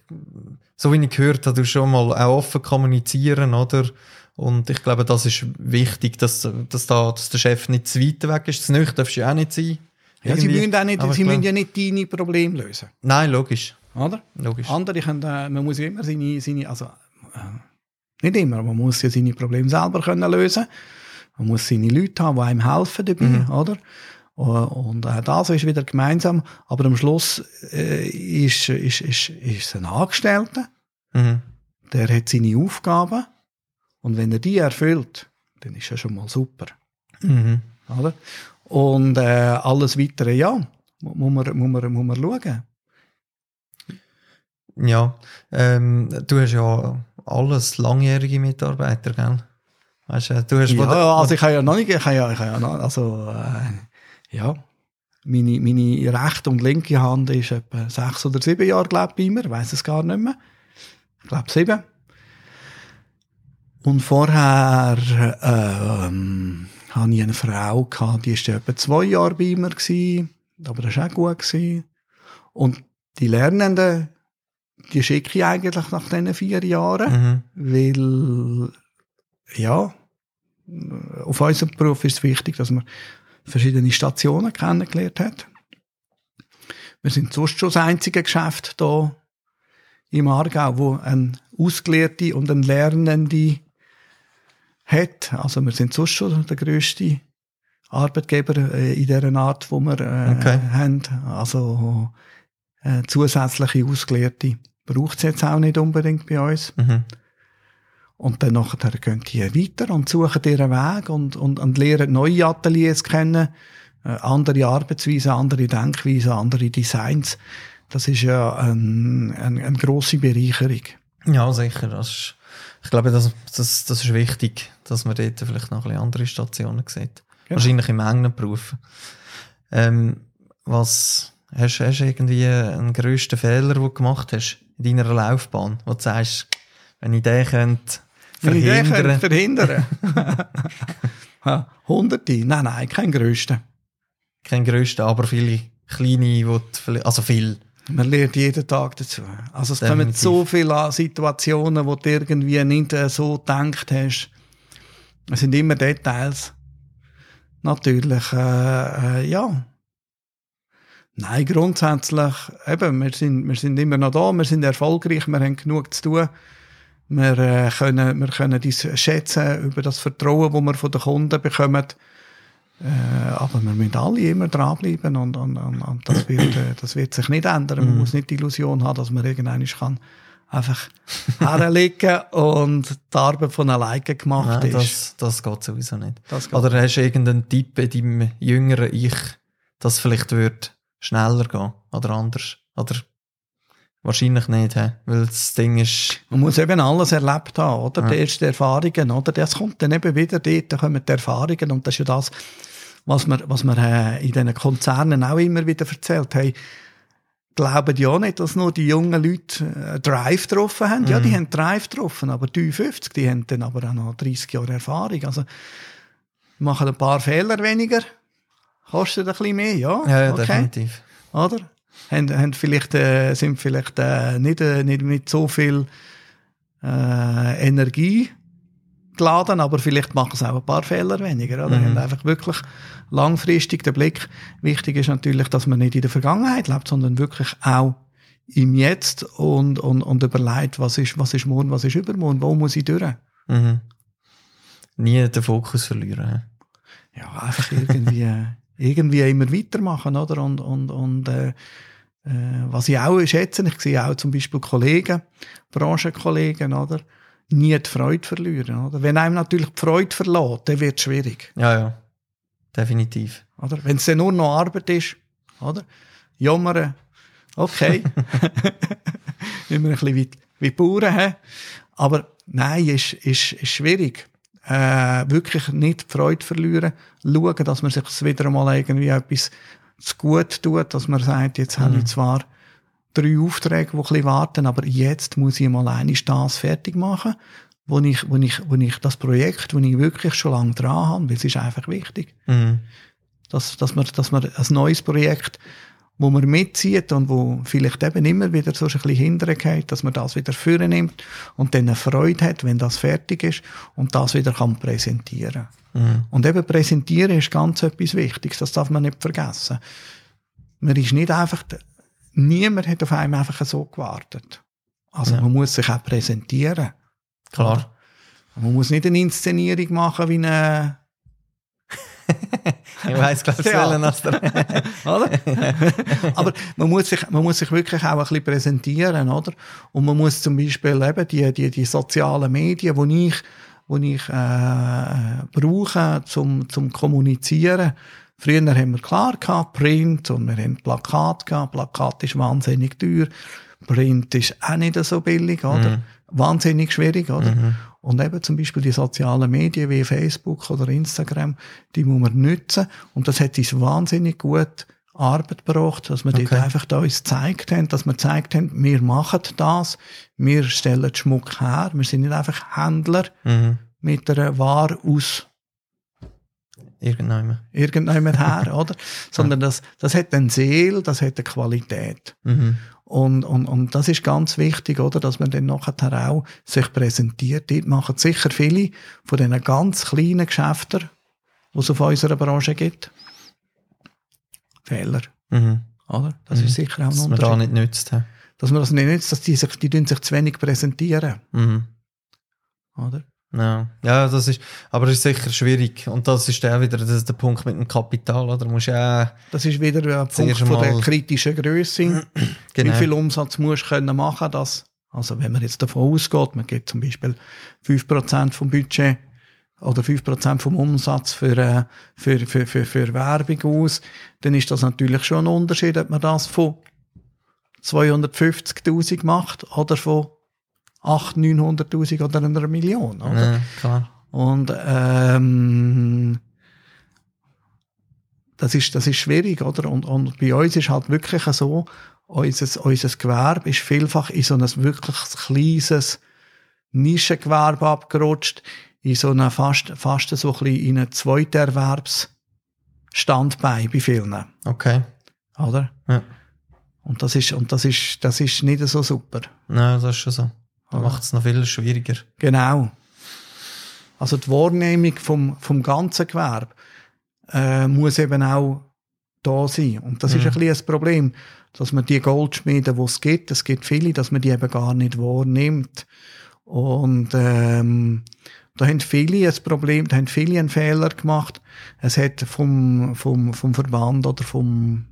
so wie ich gehört habe, du schon mal auch offen kommunizieren, oder? Und ich glaube, das ist wichtig, dass, dass, da, dass der Chef nicht zu weit weg ist. Das nicht darfst du ja auch nicht sein. Ja, sie müssen, auch nicht, Aber sie müssen ja nicht deine Probleme lösen, Nein, logisch. oder? Logisch. Andere können, äh, man muss ja immer seine, seine also äh, nicht immer, man muss ja seine Probleme selber können lösen. Man muss seine Leute haben, die einem helfen dabei, Mhm. oder? Äh, Und auch das ist wieder gemeinsam. Aber am Schluss äh, ist, ist, ist, ist es ein Angestellter, Mhm. der hat seine Aufgaben. Und wenn er die erfüllt, dann ist er schon mal super. Mhm. Oder? Und äh, alles Weitere, ja, mu- muss man, muss man, muss man schauen. Ja, ähm, du hast ja alles langjährige Mitarbeiter, gell? Weißt du, hast Ja, also ich habe ja noch nicht, ich habe ja, ich habe ja noch, also, äh, ja, meine, meine rechte und linke Hand ist etwa sechs oder sieben Jahre, glaube ich, bei mir, ich weiss es gar nicht mehr. Ich glaube sieben. Und vorher, ähm, hatte ich eine Frau gehabt, die ist etwa zwei Jahre bei mir gewesen, aber das war auch gut gewesen. Und die Lernenden, die schicke ich eigentlich nach diesen vier Jahren Mhm. weil ja, auf unserem Beruf ist es wichtig, dass man verschiedene Stationen kennengelernt hat. Wir sind sonst schon das einzige Geschäft hier im Aargau, wo ein Ausgelehrte und ein Lernende hat. Also wir sind sonst schon der grösste Arbeitgeber äh, in dieser Art, wo wir äh, Okay. haben. Also äh, zusätzliche Ausgelehrte braucht es jetzt auch nicht unbedingt bei uns. Mhm. Und dann nachher gehen die weiter und suchen ihren Weg und, und, und lernen neue Ateliers kennen, äh, andere Arbeitsweisen, andere Denkweisen, andere Designs. Das ist ja ein, ein, eine grosse Bereicherung. Ja, sicher. Das ist, ich glaube, das, das, das ist wichtig, dass man dort vielleicht noch ein bisschen andere Stationen sieht. Genau. Wahrscheinlich im engen Beruf. Ähm, was hast, hast du irgendwie einen grössten Fehler, den du gemacht hast in deiner Laufbahn, wo du sagst, wenn ich den könnte verhindern, verhindern Hunderte? Nein, nein, kein grösster. kein grössten, aber viele kleine, also viel. Man lernt jeden Tag dazu. Also es kommen Definitiv. so viele Situationen, wo du irgendwie nicht äh, so gedacht hast. Es sind immer Details. Natürlich, äh, äh, ja. Nein, grundsätzlich, eben, wir sind, wir sind immer noch da, wir sind erfolgreich, wir haben genug zu tun. Wir, äh, können, wir können uns schätzen über das Vertrauen, das wir von den Kunden bekommen. Äh, aber wir müssen alle immer dranbleiben und, und, und, und das, wird, äh, das wird sich nicht ändern. Man muss nicht die Illusion haben, dass man irgendwann kann einfach herlegen und die Arbeit von alleine gemacht Nein, ist. das, das geht sowieso nicht. Das geht. Oder hast du irgendeinen Tipp in deinem jüngeren Ich, dass vielleicht wird schneller gehen oder anders? Oder wahrscheinlich nicht, he? weil das Ding ist, Man muss eben alles erlebt haben, oder? Ja. Die ersten Erfahrungen, oder? Das kommt dann eben wieder dort, da kommen die Erfahrungen und das ist ja das, was man, was man äh, in diesen Konzernen auch immer wieder erzählt, hey, glauben die auch nicht, dass nur die jungen Leute äh, Drive getroffen haben. Mhm. Ja, die haben Drive getroffen, aber die 50, die haben dann aber auch noch 30 Jahre Erfahrung. Also, machen ein paar Fehler weniger, kostet ein bisschen mehr, ja. Ja, ja okay. definitiv. Oder? Haben, haben vielleicht, äh, sind vielleicht äh, nicht, äh, nicht mit so viel äh, Energie geladen, aber vielleicht machen sie auch ein paar Fehler weniger. Oder? Mhm. Haben einfach wirklich langfristig den Blick. Wichtig ist natürlich, dass man nicht in der Vergangenheit lebt, sondern wirklich auch im Jetzt und, und, und überlegt, was ist, was ist morgen, was ist übermorgen, wo muss ich durch. Mhm. Nie den Fokus verlieren. Ja, einfach irgendwie, irgendwie immer weitermachen, oder? Und, und, und äh, äh, was ich auch schätze, ich sehe auch zum Beispiel Kollegen, Branchenkollegen, oder? Nie die Freude verlieren, oder? Wenn einem natürlich die Freude verlässt, dann wird es schwierig. Ja, ja. Definitiv. Oder? Wenn es dann nur noch Arbeit ist, oder? Jammern, okay. immer ein bisschen wie, wie Bauern, he? aber nein, ist, ist, ist schwierig. Äh, wirklich nicht die Freude verlieren, schauen, dass man sich wieder einmal irgendwie etwas zu gut tut, dass man sagt, jetzt mhm. habe ich zwar drei Aufträge, die ein bisschen warten, aber jetzt muss ich mal eine das fertig machen, wo ich, wo ich, wo ich das Projekt, wo ich wirklich schon lange dran habe, weil es ist einfach wichtig. Mhm. Dass, dass man, dass man ein neues Projekt, wo man mitzieht und wo vielleicht eben immer wieder so ein bisschen hintergeht, dass man das wieder führen nimmt und dann eine Freude hat, wenn das fertig ist und das wieder kann präsentieren. Mhm. Und eben präsentieren ist ganz etwas Wichtiges, das darf man nicht vergessen. Man ist nicht einfach, niemand hat auf einem einfach so gewartet. Also ja. man muss sich auch präsentieren. Klar. Man muss nicht eine Inszenierung machen wie eine ich weiss, glaube ich, oder? Aber man muss, sich, man muss sich wirklich auch ein bisschen präsentieren, oder? Und man muss zum Beispiel eben die, die, die sozialen Medien, die ich die ich äh, brauche zum zum kommunizieren. Früher haben wir klar gehabt, Print und wir haben Plakat gehabt. Plakat ist wahnsinnig teuer. Print ist auch nicht so billig, oder? Mhm. Wahnsinnig schwierig, oder? Mhm. Und eben zum Beispiel die sozialen Medien wie Facebook oder Instagram, die muss man nutzen. Und das hat uns wahnsinnig gut Arbeit gebracht, dass wir okay. dort einfach da uns gezeigt haben, dass wir gezeigt haben, wir machen das, wir stellen Schmuck her, wir sind nicht einfach Händler mhm. mit einer Ware aus Irgendjemand. Irgendjemand her, oder? Sondern das, das hat eine Seele, das hat eine Qualität. Mhm. Und, und, und das ist ganz wichtig, oder? Dass man dann nachher auch sich präsentiert. Dort machen sicher viele von diesen ganz kleinen Geschäften, die es auf unserer Branche gibt, Fehler. Mhm. Oder? Das mhm. ist sicher auch ein Dass man da nicht nützt. Dass man das nicht nützt, dass die sich, die sich zu wenig präsentieren. Mhm. Oder? Ja, ja, das ist, aber das ist sicher schwierig. Und das ist auch wieder das der Punkt mit dem Kapital, oder? Musst ja das ist wieder ein Punkt von der kritischen Größe. genau. Wie viel Umsatz musst du können machen, dass, also wenn man jetzt davon ausgeht, man gibt zum Beispiel 5% vom Budget oder 5% vom Umsatz für, äh, für, für, für, für Werbung aus, dann ist das natürlich schon ein Unterschied, ob man das von 250.000 macht oder von 800.000, 900.000 oder einer Million. Oder? Ja, klar. Und ähm, das ist, das ist schwierig, oder? Und, und bei uns ist halt wirklich so, unser, unser Gewerbe ist vielfach in so ein wirklich kleines Nischengewerbe abgerutscht, in so einer fast, fast so ein bisschen in einem Zweiterwerbsstandbein bei vielen. Okay. Oder? Ja. Und das ist, und das ist, das ist nicht so super. Nein, das ist schon so. Das macht es noch viel schwieriger. Genau. Also die Wahrnehmung vom, vom ganzen Gewerbe äh, muss eben auch da sein. Und das mhm. ist ein bisschen das Problem, dass man die Goldschmiede, die es gibt, es gibt viele, dass man die eben gar nicht wahrnimmt. Und ähm, da haben viele ein Problem, da haben viele einen Fehler gemacht. Es hat vom, vom, vom Verband oder vom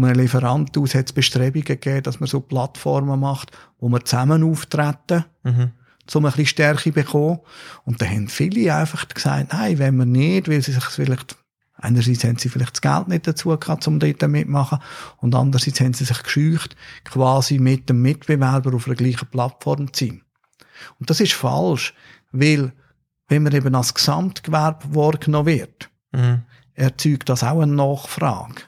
von einem Lieferanten aus hat es Bestrebungen gegeben, dass man so Plattformen macht, wo wir zusammen auftreten, mhm. um ein bisschen Stärke zu bekommen. Und da haben viele einfach gesagt, nein, wenn wir nicht, weil sie sich vielleicht Einerseits haben sie vielleicht das Geld nicht dazu gehabt, um dort mitmachen. Und andererseits haben sie sich gescheucht, quasi mit dem Mitbewerber auf der gleichen Plattform zu sein. Und das ist falsch, weil, wenn man eben als Gesamtgewerbe wahrgenommen wird, mhm erzeugt das auch eine Nachfrage.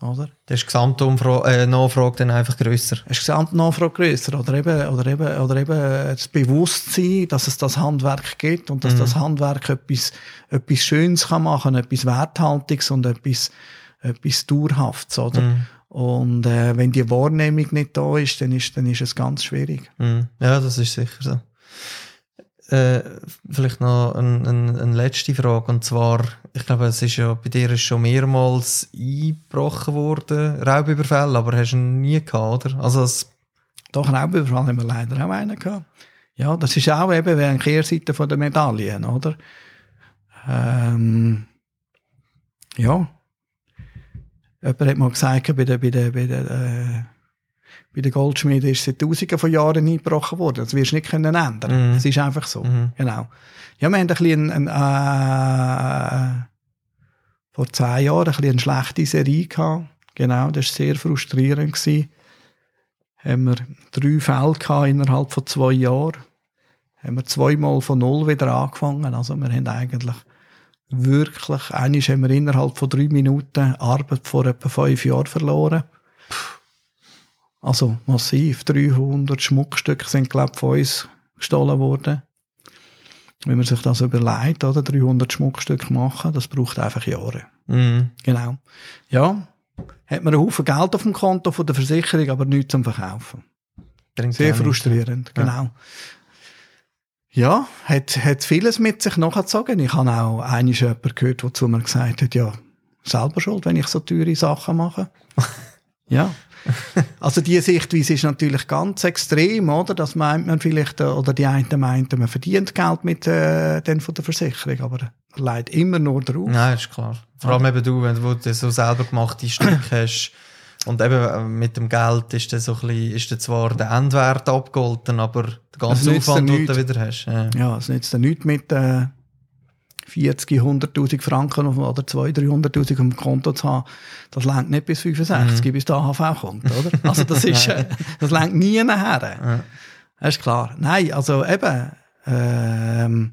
Oder? Da ist die äh, Nachfrage dann einfach grösser. Ist die Gesamtnachfrage grösser oder eben, oder eben, oder eben das Bewusstsein, dass es das Handwerk gibt und dass Mhm. das Handwerk etwas, etwas Schönes kann machen, etwas Werthaltiges und etwas, etwas Dauerhaftes, oder? Mhm. Und äh, wenn die Wahrnehmung nicht da ist, dann ist, dann ist es ganz schwierig. Mhm. Ja, das ist sicher so. Äh, vielleicht noch eine ein, ein letzte Frage. Und zwar, ich glaube, es ist ja bei dir ist schon mehrmals eingebrochen worden, Raubüberfall, aber hast du nie gehabt, oder? Also, es, Doch, Raubüberfall haben wir leider auch einen gehabt. Ja, das ist auch eben eine Kehrseite von der Medaillen, oder? Ähm, ja. Jemand hat mal gesagt, bei der, bei der, bei der, äh, bei den Goldschmieden ist seit Tausenden von Jahren eingebrochen worden. Das wirst du nicht können ändern. Mhm. Das ist einfach so. Mhm. Genau. Ja, wir haben ein bisschen, ein, äh, vor zehn Jahren ein bisschen eine schlechte Serie gehabt. Genau, das war sehr frustrierend. Gewesen. Haben wir drei Fälle gehabt innerhalb von zwei Jahren. Haben wir zweimal von null wieder angefangen. Also wir haben eigentlich wirklich, eigentlich haben wir innerhalb von drei Minuten Arbeit vor etwa fünf Jahren verloren. Also massiv. 300 Schmuckstücke sind, glaube ich, von uns gestohlen worden. Wenn man sich das überlegt, oder? 300 Schmuckstücke machen, das braucht einfach Jahre. mhm. Genau. Ja. Hat man einen Haufen Geld auf dem Konto von der Versicherung, aber nichts zum Verkaufen. Bringt Sehr frustrierend, Ja. genau. Ja, hat, hat vieles mit sich nachgezogen. Ich habe auch einmal jemanden gehört, der zu mir gesagt hat, ja, selber schuld, wenn ich so teure Sachen mache. ja. Also die Sichtweise ist natürlich ganz extrem, oder? Das meint man vielleicht, äh, oder die einen meinten, man verdient Geld mit äh, den von der Versicherung, aber man leidet immer nur drauf. Nein, ist klar. Vor allem eben du, wenn du so selber gemachte Stücke hast. Und eben äh, mit dem Geld ist dann so ein bisschen, ist dann zwar der Endwert abgeholten, aber der ganze Das nützt Aufwand, dir den du wieder hast. Ja. Ja, es nützt ja nichts mit äh, 40, 100'000 Franken oder 200'000, 300'000 auf dem Konto zu haben. Das längt nicht bis 65, bis der AHV kommt, oder? Also das ist, äh, das längt nie nachher. Ja. Das ist klar. Nein, also eben, ähm,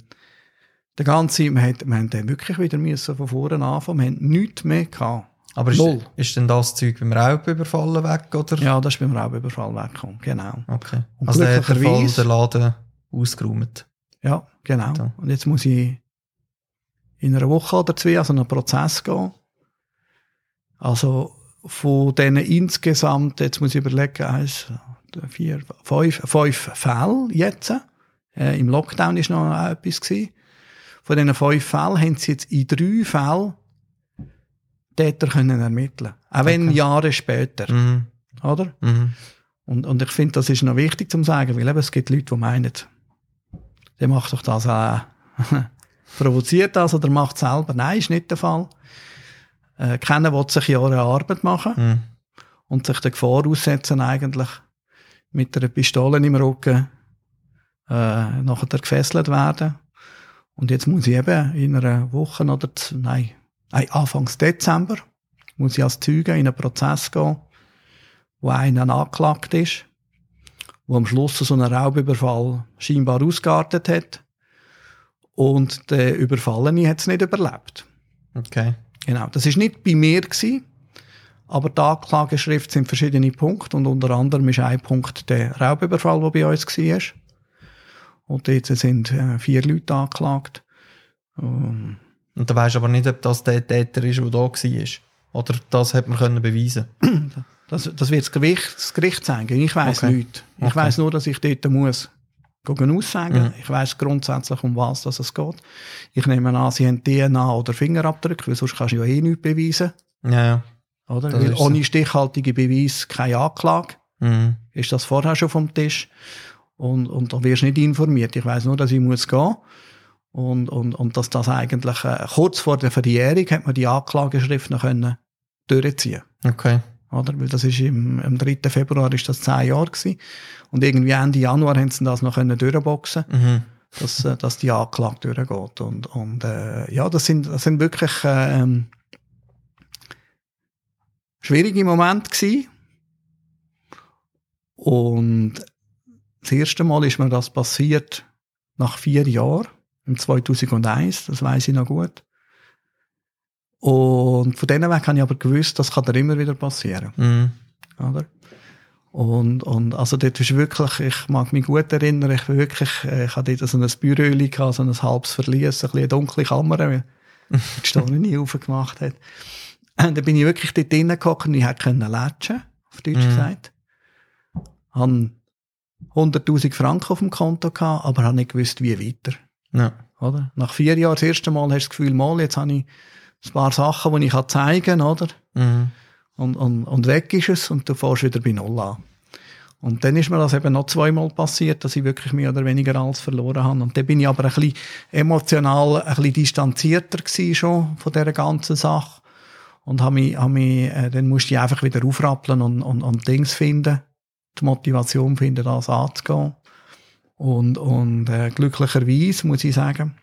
der ganze, wir haben, wir haben dann wirklich wieder müssen von vorne anfangen, wir haben nichts mehr gehabt. Aber ist, Null. ist denn das Zeug beim Raubüberfallen weg, oder? Ja, das ist beim Raubüberfall weggekommen, genau. Okay. Und also der hat der Laden ausgeräumt. Ja, genau. Und jetzt muss ich in einer Woche oder zwei an so einen Prozess gehen. Also von denen insgesamt, jetzt muss ich überlegen, eins, vier, fünf, fünf Fälle jetzt. Äh, Im Lockdown ist noch etwas gewesen. Von diesen fünf Fällen haben sie jetzt in drei Fällen Täter können ermitteln. Auch wenn Okay. Jahre später, Mhm. oder? Mhm. Und, und ich finde, das ist noch wichtig zu sagen, weil eben, es gibt Leute, die meinen, der macht doch das äh, provoziert das oder macht selber. Nein, ist nicht der Fall. Äh, keiner will sich Jahre Arbeit machen Mhm. und sich der Gefahr aussetzen, eigentlich mit einer Pistole im Rücken äh, nachher gefesselt werden. Und jetzt muss ich eben in einer Woche oder z- nein, nein, Anfangs Dezember muss ich als Zeuge in einen Prozess gehen, wo einer angeklagt ist, wo am Schluss so einen Raubüberfall scheinbar ausgeartet hat und der Überfallene hat es nicht überlebt. Okay. Genau, das ist nicht bei mir gewesen, aber die Anklageschrift sind verschiedene Punkte und unter anderem ist ein Punkt der Raubüberfall, der bei uns war. Und jetzt sind äh, vier Leute angeklagt. Ähm, Und da weisst aber nicht, ob das der Täter ist, der da war. Oder das hat man können beweisen. Das, das wird das Gericht, das Gericht sagen. Ich weiß Okay. nichts. Ich Okay. weiß nur, dass ich dort muss aussagen. Mhm. Ich weiß grundsätzlich, um was das es geht. Ich nehme an, sie haben DNA oder Fingerabdrücke, weil sonst kannst du ja eh nichts beweisen. Ja, ja. Oder? Das Weil ist so. ohne stichhaltige Beweis keine Anklage. Mhm. ist das vorher schon vom Tisch und, und da wirst du nicht informiert. Ich weiß nur, dass ich muss gehen und, und, und dass das eigentlich äh, kurz vor der Verjährung hat man die Anklageschrift noch können durchziehen Okay. Oder? Weil das ist im, am 3. Februar ist das zehn Jahre gewesen. Und irgendwie Ende Januar haben sie das noch können durchboxen, Mhm. dass, äh, dass die Anklage durchgeht. Und, und äh, ja, das sind, das sind wirklich äh, ähm, schwierige Momente gewesen. Und das erste Mal ist mir das passiert nach vier Jahren, im 2001, das weiß ich noch gut. Und von denen weg habe ich aber gewusst, das kann dir immer wieder passieren. Mhm. Oder? Und, und, also dort ist wirklich, ich mag mich gut erinnern, ich bin wirklich, äh, ich hatte dort so ein gehabt, so ein halbes Verlies, ein bisschen eine dunkle Kammer, die Stunde nie aufgemacht hat. Und dann bin ich wirklich dort drinnen gehockt und ich können latschen, auf Deutsch Mhm. gesagt. Habe 100.000 Franken auf dem Konto gehabt, aber habe nicht gewusst, wie weiter. Ja. Oder? Nach vier Jahren das erste Mal hast du das Gefühl, mal, jetzt habe ich ein paar Sachen, die ich zeigen kann, oder? Mhm. Und, und, und weg ist es und du fährst wieder bei Null an. Und dann ist mir das eben noch zweimal passiert, dass ich wirklich mehr oder weniger alles verloren habe. Und dann bin ich aber ein bisschen emotional ein bisschen distanzierter gewesen schon von dieser ganzen Sache. Und habe mich, habe mich, äh, dann musste ich einfach wieder aufrappeln und, und, und Dings finden, die Motivation finden, das anzugehen. Und, und äh, glücklicherweise, muss ich sagen,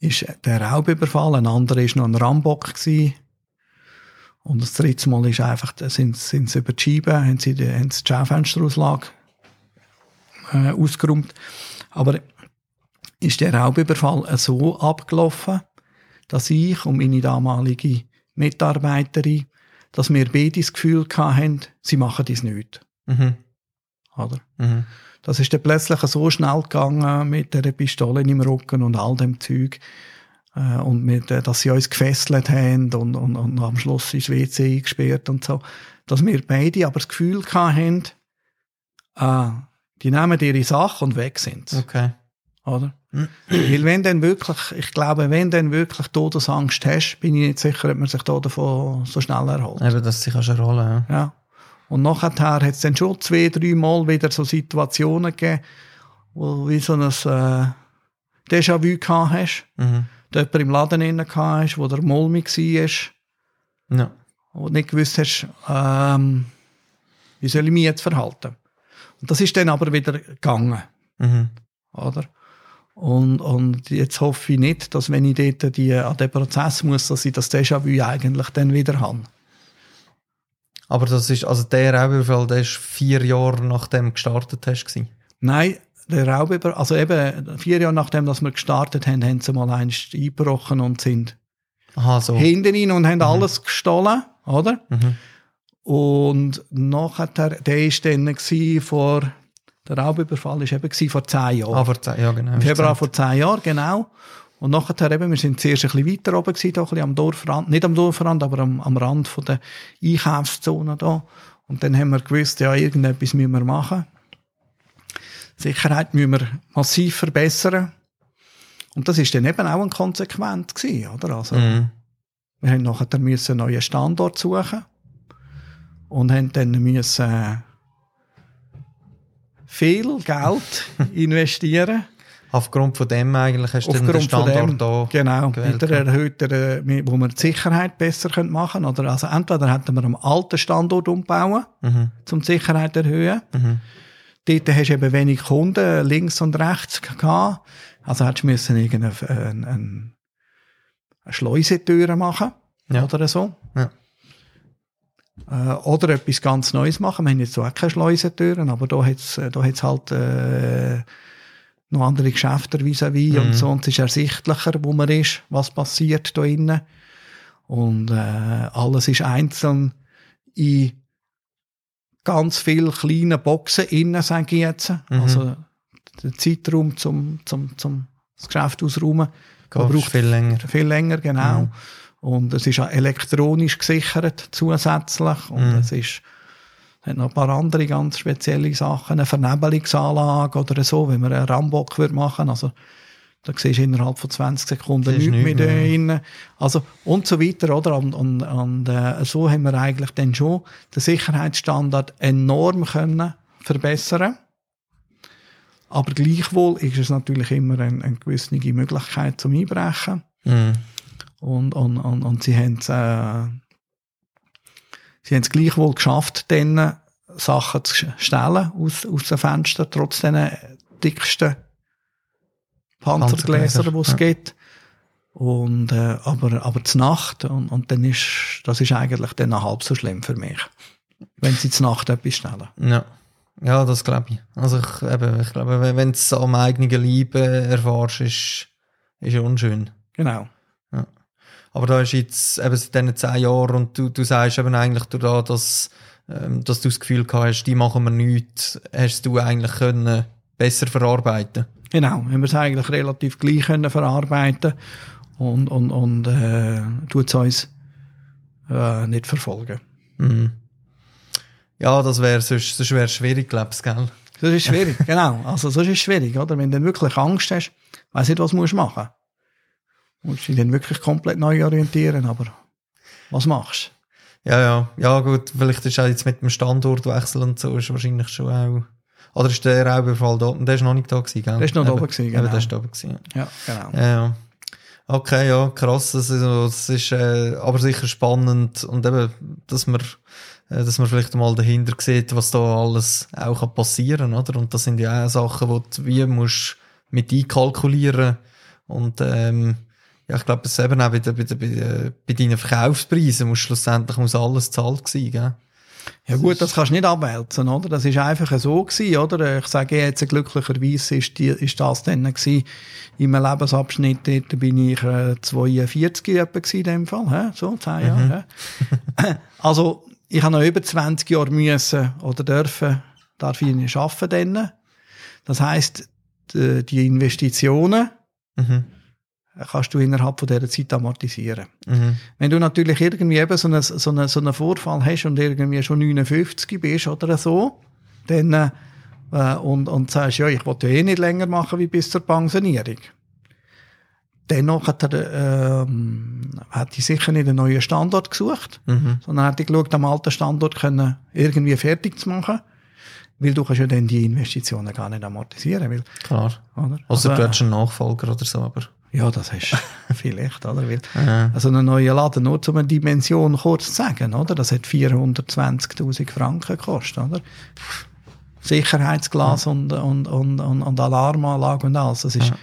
ist der Raubüberfall, ein anderer ist noch ein Rambock gewesen. Und das dritte Mal ist einfach, sind, sind sie über die Scheibe, haben sie die, haben sie die Schaufensterauslage äh, ausgeräumt. Aber ist der Raubüberfall so abgelaufen, dass ich und meine damalige Mitarbeiterin, dass wir beide das Gefühl hatten, sie machen das nicht. Mhm. Oder? Mhm. Das ist dann plötzlich so schnell gegangen mit der Pistole im Rücken und all dem Zeug. Äh, und mit, äh, dass sie uns gefesselt haben und, und, und am Schluss ins WC eingesperrt und so. Dass wir beide aber das Gefühl hatten, äh, die nehmen ihre Sache und weg sind. Okay. Oder? Weil wenn dann wirklich, ich glaube, wenn dann wirklich Todesangst hast, bin ich nicht sicher, ob man sich da davon so schnell erholt. Eben, dass sich erholen ja. Ja. Und nachher hat es dann schon zwei, drei Mal wieder so Situationen gegeben, wo du wie so ein äh, Déjà-vu gehabt hast. Mhm. Da jemand im Laden gehabt hast, wo der mulmig war, Ja. und nicht gewusst hast, ähm, wie soll ich mich jetzt verhalten. Und das ist dann aber wieder gegangen, Mhm. oder? Und, und jetzt hoffe ich nicht, dass wenn ich dort die, an den Prozess muss, dass ich das Déjà-vu eigentlich dann wieder habe. Aber das ist, also der Raubüberfall, der ist vier Jahre nachdem du gestartet hast. Gewesen. Nein, der Raubüber, also eben vier Jahre nachdem, dass wir gestartet haben, haben sie mal eins eingebrochen und sind Aha, so. hinten rein und haben alles gestohlen, oder? Mhm. Und nachher, der ist dann vor, der Raubüberfall ist eben vor zehn Jahren. Ah, vor zehn, ja genau. Februar vor zehn Jahren, genau. Und nachher eben, wir sind zuerst ein bisschen weiter oben gewesen, da, ein bisschen am Dorfrand, nicht am Dorfrand, aber am, am Rand von der Einkaufszone da. Und dann haben wir gewusst, ja, irgendetwas müssen wir machen. Sicherheit müssen wir massiv verbessern. Und das ist dann eben auch ein Konsequent gewesen, oder? Also, Mhm. wir haben nachher müssen einen neuen Standort suchen. Und haben dann müssen viel Geld investieren. Aufgrund von dem eigentlich hast du den von Standort dem, da. genau, mit der erhöhten, äh, wo wir die Sicherheit besser können machen können. Oder also entweder hätten wir am alten Standort umbauen, Mhm. um die Sicherheit zu erhöhen. Mhm. Dort hast du eben wenig Kunden links und rechts gehabt. Also hättest du müssen irgendeine eine, eine, eine Schleusetür machen. Ja. Oder so. Ja. Äh, oder etwas ganz Neues machen. Wir haben jetzt so auch keine Schleusentüren, aber da hat es da hat's halt äh, noch andere Geschäfte vis-à-vis Mhm. und so. Und es ist ersichtlicher, wo man ist, was passiert da innen. Und äh, alles ist einzeln in ganz viele kleine Boxen innen, sage ich jetzt. Mhm. Also der Zeitraum zum, zum, zum das Geschäft ausräumen braucht viel länger. viel länger, genau. Mhm. Und es ist auch elektronisch gesichert zusätzlich. Und Mhm. es ist, noch ein paar andere ganz spezielle Sachen, eine Vernebelungsanlage oder so, wenn man einen Rambock würde machen. Also, da siehst du innerhalb von 20 Sekunden nichts mehr nichts mehr. drin. Also, und so weiter, oder? Und, und, und äh, so haben wir eigentlich dann schon den Sicherheitsstandard enorm können verbessern. Aber gleichwohl ist es natürlich immer eine, eine gewisse Möglichkeit zum Einbrechen. Mhm. Und, und, und, und sie haben es äh, sie haben es gleichwohl geschafft, dann Sachen zu stellen aus, aus den Fenstern, trotz den dicksten Panzergläser, die es ja. gibt. Und, äh, aber, aber zur Nacht, und, und dann ist, das ist eigentlich dann noch halb so schlimm für mich. Wenn sie zur Nacht etwas stellen. Ja. Ja, das glaube ich. Also ich, eben, ich glaube, wenn du es am eigenen Leib äh, erfährst, ist, ist unschön. Genau. Aber da ist jetzt eben seit diesen zehn Jahren und du, du sagst eben eigentlich da, dass, ähm, dass du das Gefühl gehabt hast, die machen wir nichts, hast du eigentlich können besser verarbeiten Genau, wenn wir es eigentlich relativ gleich können verarbeiten und, und, und äh, tut es uns äh, nicht verfolgen. Mhm. Ja, das wäre sonst, sonst wär schwierig, glaubst du, gell? Das ist schwierig, genau. Also, das ist schwierig, oder? Wenn du wirklich Angst hast, weiss nicht, was du musst machen. Musst dich dann wirklich komplett neu orientieren, aber was machst du? Ja, ja. Ja, gut, vielleicht ist auch jetzt mit dem Standortwechsel und so, ist wahrscheinlich schon auch, oder ist der Raubüberfall da? Und der ist noch nicht da gewesen, gell? Der ist noch da oben gewesen, genau. Eben, der ist da oben gewesen. Ja, genau. Ja, ja. Okay, ja, krass. Das ist, das ist äh, aber sicher spannend und eben, dass man, äh, dass man vielleicht mal dahinter sieht, was da alles auch passieren kann, oder? Und das sind ja auch Sachen, die du wie musst mit einkalkulieren und ähm, ja, ich glaube, es eben auch bei, der, bei, der, bei, deinen Verkaufspreisen muss schlussendlich muss alles zahlt sein, gell? Ja gut, das kannst du nicht abwälzen, oder? Das ist einfach so gewesen, oder? Ich sage jetzt, glücklicherweise ist, die, ist das dann gewesen. In meinem Lebensabschnitt, dort bin ich äh, 42 etwa gewesen, in dem Fall, hä? so, 10 Jahre. Mhm. also, ich habe noch über 20 Jahre müssen oder dürfen, darf ich nicht arbeiten dann. Das heisst, die, die Investitionen, mhm kannst du innerhalb von dieser Zeit amortisieren. Mhm. Wenn du natürlich irgendwie eben so einen, so, einen, so einen Vorfall hast und irgendwie schon 59 bist oder so, dann, äh, und, und sagst, ja, ich wollte ja eh nicht länger machen wie bis zur Pensionierung. Dennoch hat er, ähm, hat ich sicher nicht einen neuen Standort gesucht, mhm. sondern hat ich geschaut, am alten Standort können irgendwie fertig zu machen. Weil du kannst ja dann die Investitionen gar nicht amortisieren. Weil, Klar. Oder? Also, also du hättest einen Nachfolger oder so, aber... Ja, das hast du vielleicht, oder? Weil, ja. Also ein neuer Laden, nur um eine Dimension kurz zu sagen, oder? Das hat 420.000 Franken gekostet, oder? Sicherheitsglas ja. und, und, und, und, Alarmanlage und alles. Das ist, ja.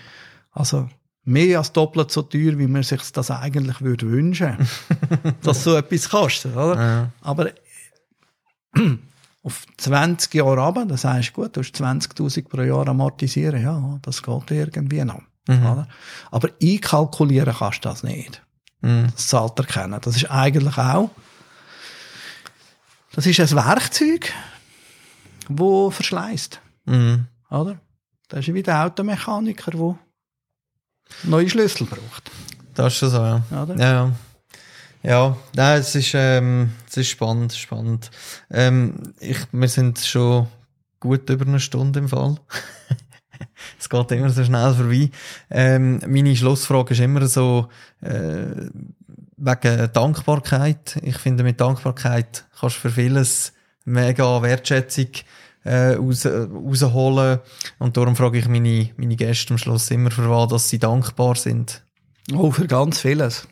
also, mehr als doppelt so teuer, wie man sich das eigentlich würde wünschen, dass so etwas kostet, oder? Aber auf 20 Jahre runter, das heißt gut, du hast 20.000 pro Jahr amortisieren, ja, das geht irgendwie noch. Mhm. Aber einkalkulieren kannst du das nicht. Mhm. Das zahlt erkennen. Das ist eigentlich auch, das ist ein Werkzeug, das verschleißt. Mhm. Oder? Das ist wie der Automechaniker, der neue Schlüssel braucht. Das ist schon so, ja. Oder? Ja, ja. Ja, nein, es ist, ähm, es ist spannend, spannend. Ähm, ich, wir sind schon gut über eine Stunde im Fall. es geht immer so schnell vorbei. Ähm, meine Schlussfrage ist immer so, äh, wegen Dankbarkeit. Ich finde, mit Dankbarkeit kannst du für vieles mega Wertschätzung äh, raus, rausholen. Und darum frage ich meine, meine Gäste am Schluss immer, für was dass sie dankbar sind. Oh, für ganz vieles.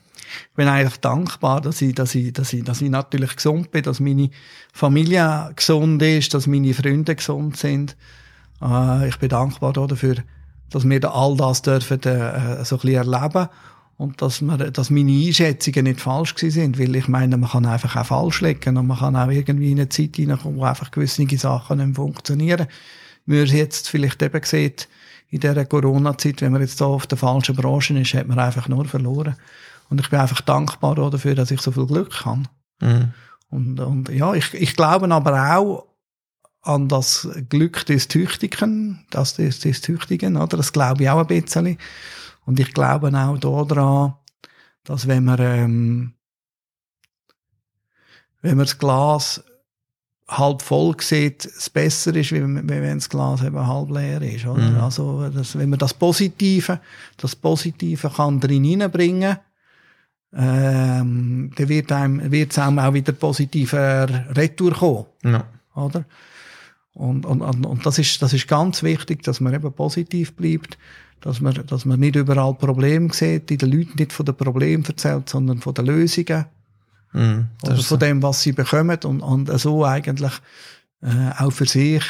Ich bin eigentlich dankbar, dass ich, dass ich, dass ich, dass ich natürlich gesund bin, dass meine Familie gesund ist, dass meine Freunde gesund sind äh, ich bin dankbar dafür, dass wir da all das dürfen äh, so ein bisschen erleben und dass, wir, dass meine Einschätzungen nicht falsch sind, weil ich meine, man kann einfach auch falsch legen und man kann auch irgendwie in eine Zeit hineinkommen, wo einfach gewisse Sachen nicht funktionieren. Wie man jetzt vielleicht eben sieht, in dieser Corona-Zeit, wenn man jetzt da auf der falschen Branche ist, hat man einfach nur verloren. Und ich bin einfach dankbar dafür, dass ich so viel Glück habe. Mhm. Und, und ja, ich, ich glaube aber auch, an das Glück des Tüchtigen, das des, des Tüchtigen, oder? Das glaube ich auch ein bisschen. Und ich glaube auch daran, dass wenn man, ähm, wenn man das Glas halb voll sieht, es besser ist, wie wenn, wenn das Glas eben halb leer ist, oder? Mhm. Also, dass, wenn man das Positive, das Positive kann drin hineinbringen, ähm, dann wird einem, wird es einem auch wieder positiver Retour kommen. Ja. Oder? Und, und, und das, ist, das ist ganz wichtig, dass man eben positiv bleibt, dass man, dass man nicht überall Probleme sieht, die den Leuten nicht von den Problemen erzählt, sondern von den Lösungen. Mm, oder von dem, was sie bekommen und, und so eigentlich äh, auch für sich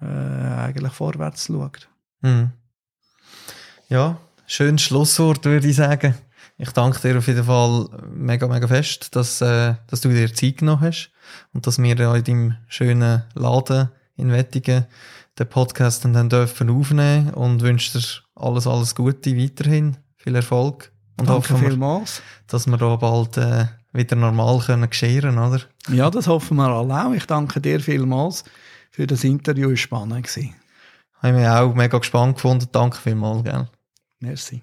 äh, eigentlich vorwärts schaut. Mm. Ja, schönes Schlusswort, würde ich sagen. Ich danke dir auf jeden Fall mega, mega fest, dass, äh, dass du dir Zeit genommen hast und dass wir in deinem schönen Laden in Wettigen den Podcast dann dürfen aufnehmen und wünsche dir alles, alles Gute weiterhin. Viel Erfolg. Und Danke hoffen wir, dass wir da bald äh, wieder normal können gescheren, oder? Ja, das hoffen wir alle auch. Ich danke dir vielmals für das Interview. Es war spannend. gewesen. Haben wir auch mega gespannt gefunden. Danke vielmals, gell? Merci.